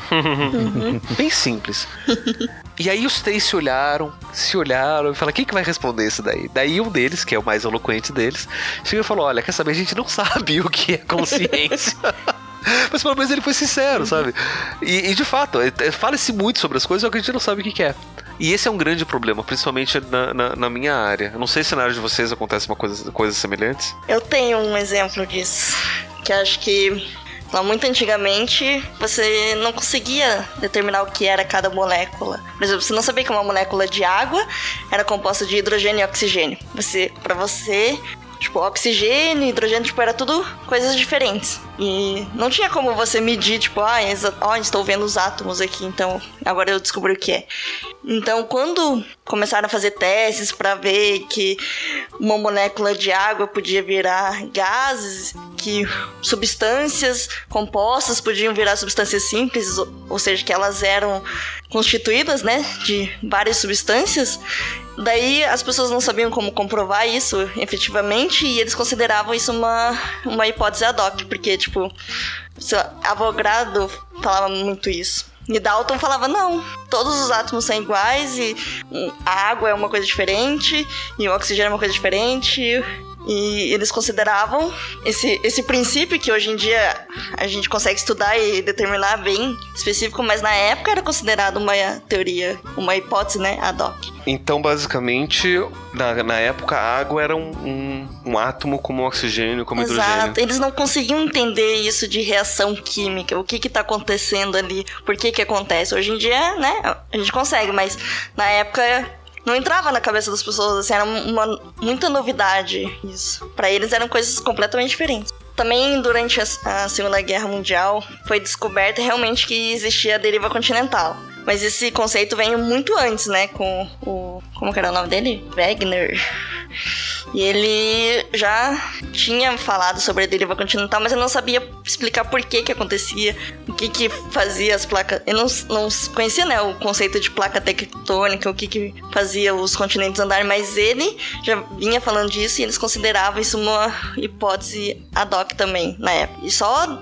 bem simples. E aí os três se olharam, se olharam e falaram: quem que vai responder isso daí? Daí um deles, que é o mais eloquente deles, chegou e falou: Olha, quer saber? A gente não sabe o que é consciência. Mas pelo menos ele foi sincero, sabe? E, e de fato, é, é, fala-se muito sobre as coisas, só que a gente não sabe o que, que é. E esse é um grande problema, principalmente na, na, na, minha área. Não sei se na área de vocês acontece uma coisa, coisas semelhantes. Eu tenho um exemplo disso. Que acho que Lá muito antigamente, você não conseguia determinar o que era cada molécula. Por exemplo, você não sabia que uma molécula de água era composta de hidrogênio e oxigênio. Você, para você, tipo, oxigênio, hidrogênio, tipo, era tudo coisas diferentes. E não tinha como você medir, tipo, ah, ó, estou vendo os átomos aqui, então agora eu descobri o que é. Então, quando começaram a fazer testes para ver que uma molécula de água podia virar gases, que substâncias compostas podiam virar substâncias simples, ou seja, que elas eram constituídas, né, de várias substâncias, Daí as pessoas não sabiam como comprovar isso efetivamente e eles consideravam isso uma, uma hipótese ad hoc, porque, tipo, Avogadro falava muito isso. E Dalton falava, não, todos os átomos são iguais e a água é uma coisa diferente e o oxigênio é uma coisa diferente e eles consideravam esse, esse princípio que hoje em dia a gente consegue estudar e determinar bem específico, mas na época era considerado uma teoria, uma hipótese, né, ad hoc. Então, basicamente, na, na época, a água era um, um, um átomo como oxigênio, como Exato. hidrogênio. Eles não conseguiam entender isso de reação química, o que que tá acontecendo ali, por que que acontece. Hoje em dia, né, a gente consegue, mas na época não entrava na cabeça das pessoas, assim, era uma, muita novidade isso. Para eles eram coisas completamente diferentes. Também durante a, Segunda Guerra Mundial foi descoberto realmente que existia a deriva continental. Mas esse conceito vem muito antes, né? Com o. Como que era o nome dele? Wagner. E ele já tinha falado sobre a deriva continental, mas eu não sabia explicar por que que acontecia, o que que fazia as placas. Eu não, não conhecia, né, o conceito de placa tectônica, o que que fazia os continentes andarem, mas ele já vinha falando disso e eles consideravam isso uma hipótese ad hoc também na época. E só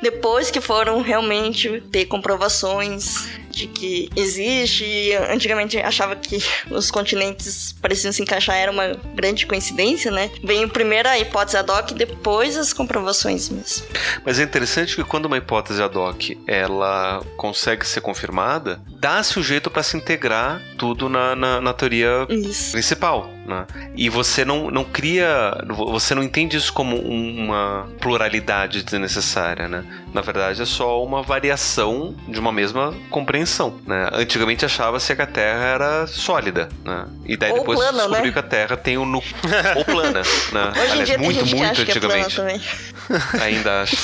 depois que foram realmente ter comprovações de que existe. E antigamente achava que os continentes pareciam se encaixar, era uma grande coincidência, né? Vem primeiro a hipótese ad hoc, depois as comprovações mesmo. Mas é interessante que quando uma hipótese ad hoc ela consegue ser confirmada, dá-se o jeito para se integrar tudo na, na, na teoria Isso. principal. Né? E você não, não cria, você não entende isso como uma pluralidade desnecessária, né? Na verdade é só uma variação de uma mesma compreensão, né? Antigamente achava-se que a Terra era sólida, né? E daí Ou depois plana, descobriu né? que a Terra tem um núcleo ou plana, né? Hoje Aliás, dia muito, muito acha antigamente. É. Ainda acho.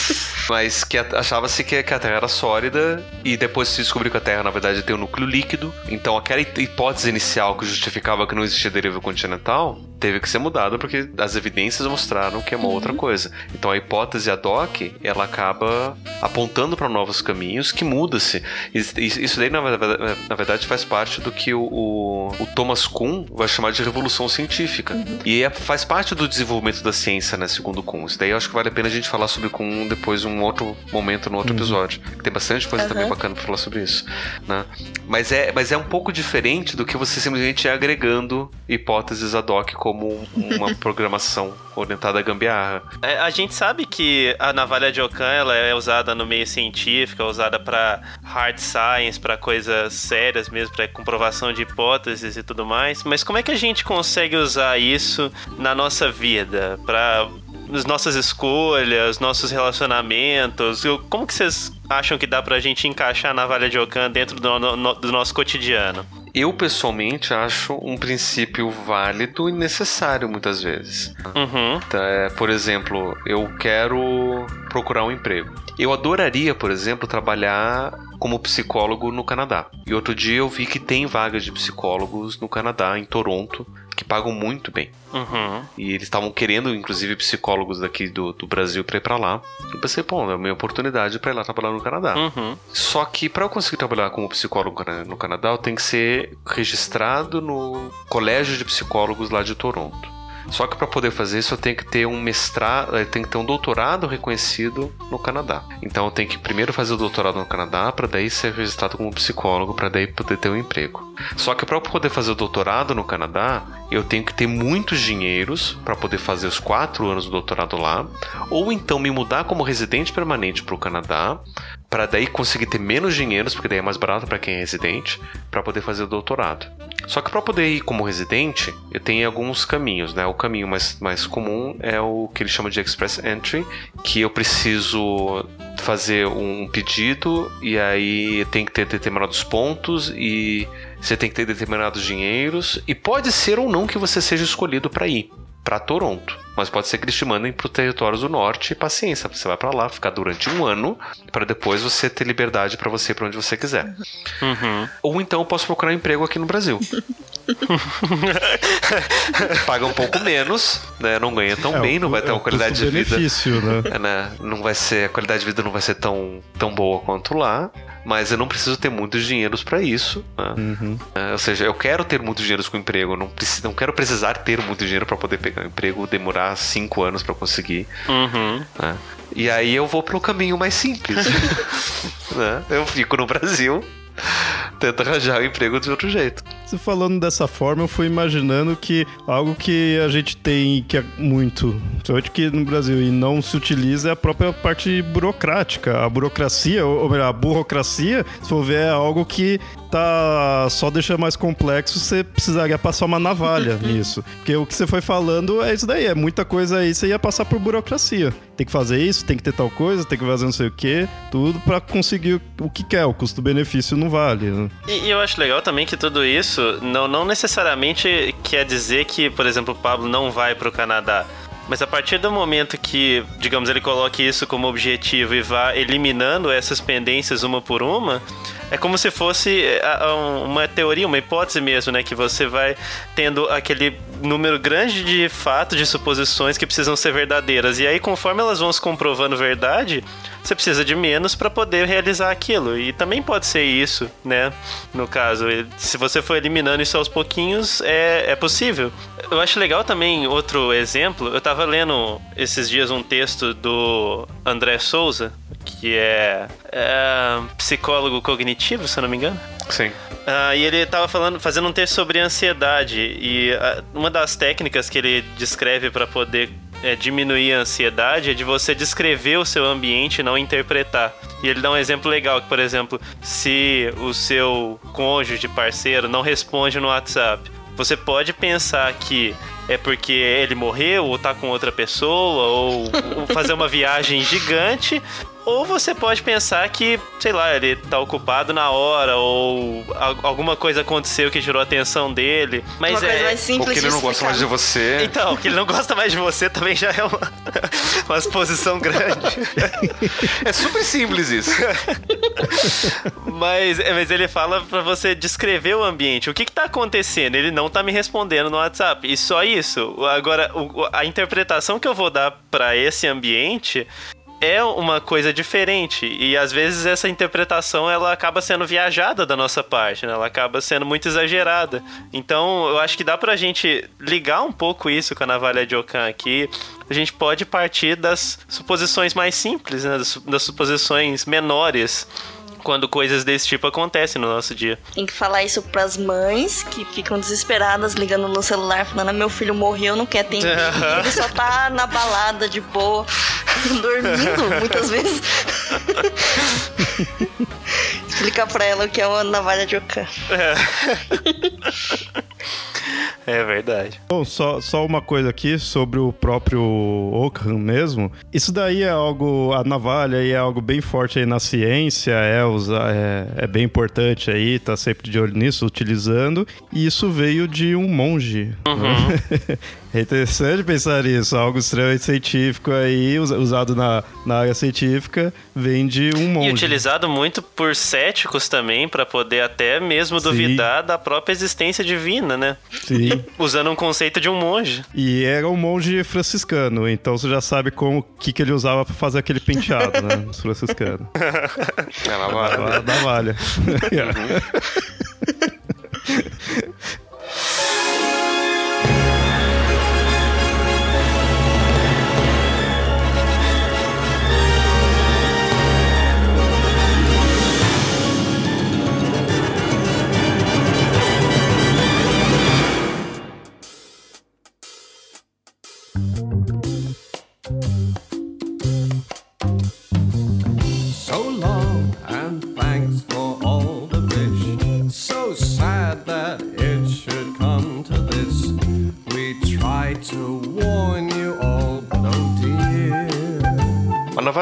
Mas que achava-se que, que a Terra era sólida e depois se descobriu que a Terra, na verdade, tem um núcleo líquido. Então aquela hipótese inicial que justificava que não existia deriva continental continental, teve que ser mudado porque as evidências mostraram que é uma uhum. outra coisa. Então a hipótese ad hoc, ela acaba apontando para novos caminhos que muda-se. Isso daí, na, verdade, faz parte do que o, o, o, Thomas Kuhn vai chamar de revolução científica. Uhum. E é, faz parte do desenvolvimento da ciência, né, segundo Kuhn. Isso daí eu acho que vale a pena a gente falar sobre Kuhn depois, um outro momento, no outro uhum. episódio. Tem bastante coisa também bacana para falar sobre isso. Né? Mas, é, mas é um pouco diferente do que você simplesmente ir agregando hipóteses ad hoc como uma programação orientada à gambiarra. É, a gente sabe que a navalha de Ockham ela é usada no meio científico, é usada para hard science, para coisas sérias mesmo, para comprovação de hipóteses e tudo mais. Mas como é que a gente consegue usar isso na nossa vida, para as nossas escolhas, nossos relacionamentos? Como que vocês acham que dá pra gente encaixar a navalha de Ockham dentro do, no, do nosso cotidiano? Eu, pessoalmente, acho um princípio válido e necessário muitas vezes. Uhum. Então, é, por exemplo, eu quero procurar um emprego. Eu adoraria, por exemplo, trabalhar como psicólogo no Canadá. E outro dia eu vi que tem vagas de psicólogos no Canadá, em Toronto, que pagam muito bem. Uhum. E eles estavam querendo, inclusive, psicólogos daqui do, do Brasil para ir para lá. Eu pensei, pô, é a minha oportunidade para ir lá trabalhar no Canadá. Uhum. Só que para eu conseguir trabalhar como psicólogo no Canadá, eu tenho que ser registrado no Colégio de Psicólogos lá de Toronto. Só que para poder fazer isso eu tenho que ter um mestrado, eu tenho que ter um doutorado reconhecido no Canadá. Então eu tenho que primeiro fazer o doutorado no Canadá para daí ser registrado como psicólogo para daí poder ter um emprego. Só que para poder fazer o doutorado no Canadá, eu tenho que ter muitos dinheiros para poder fazer os quatro anos do doutorado lá, ou então me mudar como residente permanente para o Canadá, para daí conseguir ter menos dinheiros, porque daí é mais barato para quem é residente, para poder fazer o doutorado. Só que para poder ir como residente, eu tenho alguns caminhos, né? O caminho mais, mais comum é o que eles chamam de Express Entry, que eu preciso fazer um pedido e aí tem que ter determinados pontos e você tem que ter determinados dinheiros e pode ser ou não que você seja escolhido para ir para Toronto. Mas pode ser que eles te mandem para os territórios do norte e paciência. Você vai para lá, ficar durante um ano, para depois você ter liberdade para você para onde você quiser. Uhum. Ou então eu posso procurar um emprego aqui no Brasil. Paga um pouco menos, né? Não ganha tão é, bem, não vai ter é uma qualidade de vida. Né? É, né? Não vai ser, a qualidade de vida não vai ser tão, tão boa quanto lá mas eu não preciso ter muitos dinheiros para isso. Né? Uhum. É, ou seja, eu quero ter muitos dinheiros com emprego, não, preciso, não quero precisar ter muito dinheiro para poder pegar um emprego, demorar cinco anos para conseguir. Uhum. Né? E aí eu vou pro caminho mais simples. né? Eu fico no Brasil, tenta arranjar o emprego de outro jeito. Você falando dessa forma, eu fui imaginando que algo que a gente tem que é muito, principalmente que no Brasil e não se utiliza é a própria parte burocrática. A burocracia, ou melhor, a burocracia, se for ver, é algo que tá só deixando mais complexo, você precisaria passar uma navalha nisso. Porque o que você foi falando é isso daí, é muita coisa aí, você ia passar por burocracia. Tem que fazer isso, tem que ter tal coisa, tem que fazer não sei o que, tudo para conseguir o que quer. O custo-benefício não vale. Né? E, e, eu acho legal também que tudo isso não, não necessariamente quer dizer que, por exemplo, o Pablo não vai para o Canadá. Mas a partir do momento que, digamos, ele coloque isso como objetivo e vá eliminando essas pendências uma por uma, é como se fosse é, uma teoria, uma hipótese mesmo, né? Que você vai tendo aquele número grande de fatos, de suposições que precisam ser verdadeiras. E aí, conforme elas vão se comprovando verdade, você precisa de menos para poder realizar aquilo. E também pode ser isso, né? No caso, se você for eliminando isso aos pouquinhos, é, é possível. Eu acho legal também outro exemplo. Eu tava lendo esses dias um texto do André Souza, que é, é psicólogo cognitivo, se eu não me engano. Sim. Uh, e ele estava falando, fazendo um texto sobre ansiedade e uh, uma das técnicas que ele descreve para poder é, diminuir a ansiedade é de você descrever o seu ambiente e não interpretar. E ele dá um exemplo legal, que, por exemplo, se o seu cônjuge, parceiro, não responde no WhatsApp, você pode pensar que é porque ele morreu ou tá com outra pessoa ou, ou fazer uma viagem gigante Ou você pode pensar que, sei lá, ele tá ocupado na hora, ou alguma coisa aconteceu que tirou a atenção dele. Mas uma é. mais simples ou que ele não gosta mais de você. Então, que ele não gosta mais de você também já é uma, uma exposição grande. é super simples isso. mas, mas ele fala para você descrever o ambiente. O que, que tá acontecendo? Ele não tá me respondendo no WhatsApp. E só isso. Agora, o, a interpretação que eu vou dar para esse ambiente é uma coisa diferente e às vezes essa interpretação ela acaba sendo viajada da nossa parte, né? ela acaba sendo muito exagerada. Então eu acho que dá pra gente ligar um pouco isso com a navalha de Okan aqui. A gente pode partir das suposições mais simples, né? das, das suposições menores quando coisas desse tipo acontecem no nosso dia. Tem que falar isso pras mães que ficam desesperadas ligando no celular falando: ah, meu filho morreu, não quer ter ele só tá na balada de boa, dormindo muitas vezes. Explicar pra ela o que é uma navalha de Ocan. É. É verdade. Bom, só, só uma coisa aqui sobre o próprio Ockham mesmo. Isso daí é algo, a navalha aí é algo bem forte aí na ciência, é, é, é bem importante aí, tá sempre de olho nisso, utilizando. E isso veio de um monge. Uhum. Né? É interessante pensar isso, algo extremamente científico aí, usado na, na área científica, vem de um monge. E utilizado muito por céticos também, para poder até mesmo duvidar Sim. da própria existência divina, né? Sim. Usando um conceito de um monge. E era um monge franciscano, então você já sabe como que, que ele usava para fazer aquele penteado, né? Os franciscanos. É, navalha. Da navalha.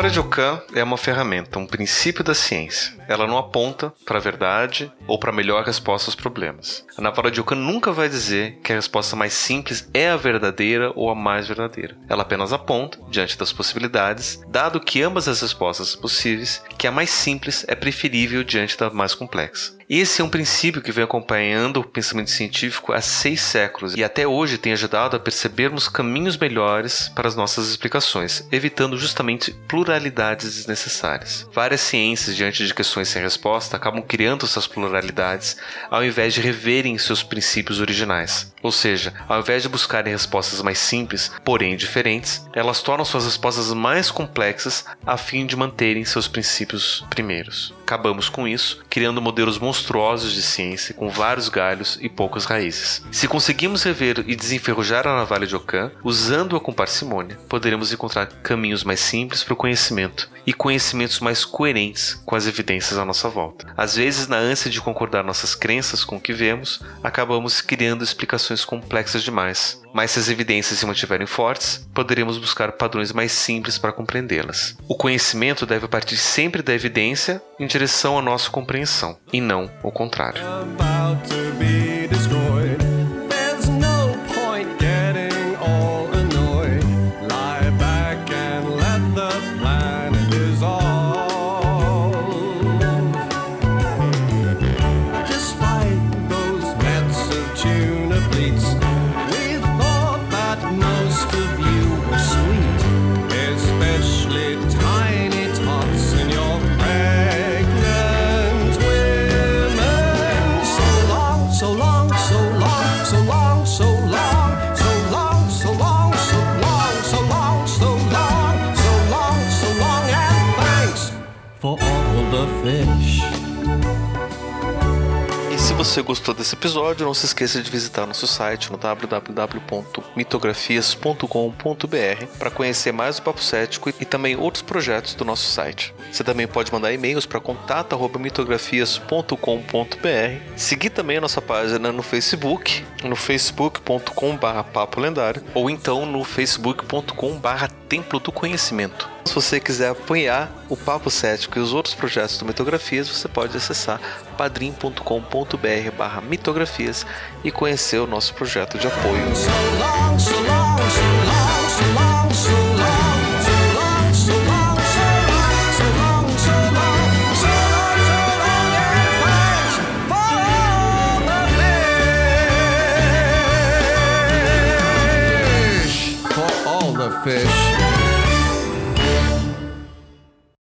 Navalha de Ockham é uma ferramenta, um princípio da ciência. Ela não aponta para a verdade ou para a melhor resposta aos problemas. A navalha de Ockham nunca vai dizer que a resposta mais simples é a verdadeira ou a mais verdadeira. Ela apenas aponta, diante das possibilidades, dado que ambas as respostas são possíveis, que a mais simples é preferível diante da mais complexa. Esse é um princípio que vem acompanhando o pensamento científico há seis séculos e até hoje tem ajudado a percebermos caminhos melhores para as nossas explicações, evitando justamente pluralidades desnecessárias. Várias ciências, diante de questões sem resposta, acabam criando essas pluralidades ao invés de reverem seus princípios originais. Ou seja, ao invés de buscarem respostas mais simples, porém diferentes, elas tornam suas respostas mais complexas a fim de manterem seus princípios primeiros. Acabamos com isso, criando modelos monstruosos de ciência com vários galhos e poucas raízes. Se conseguimos rever e desenferrujar a navalha de Ockham, usando-a com parcimônia, poderemos encontrar caminhos mais simples para o conhecimento e conhecimentos mais coerentes com as evidências à nossa volta. Às vezes, na ânsia de concordar nossas crenças com o que vemos, acabamos criando explicações complexas demais. Mas se as evidências se mantiverem fortes, poderemos buscar padrões mais simples para compreendê-las. O conhecimento deve partir sempre da evidência em direção à nossa compreensão, e não o contrário. Você gostou desse episódio, não se esqueça de visitar nosso site no www.mitografias.com.br para conhecer mais o Papo Cético e também outros projetos do nosso site. Você também pode mandar e-mails para contato@mitografias.com.br. Seguir também a nossa página no Facebook, no facebook.com/papo lendário ou então no facebook.com/templo do conhecimento. Se você quiser apoiar o Papo Cético e os outros projetos do Mitografias, você pode acessar padrim.com.br barra mitografias e conhecer o nosso projeto de apoio. fish.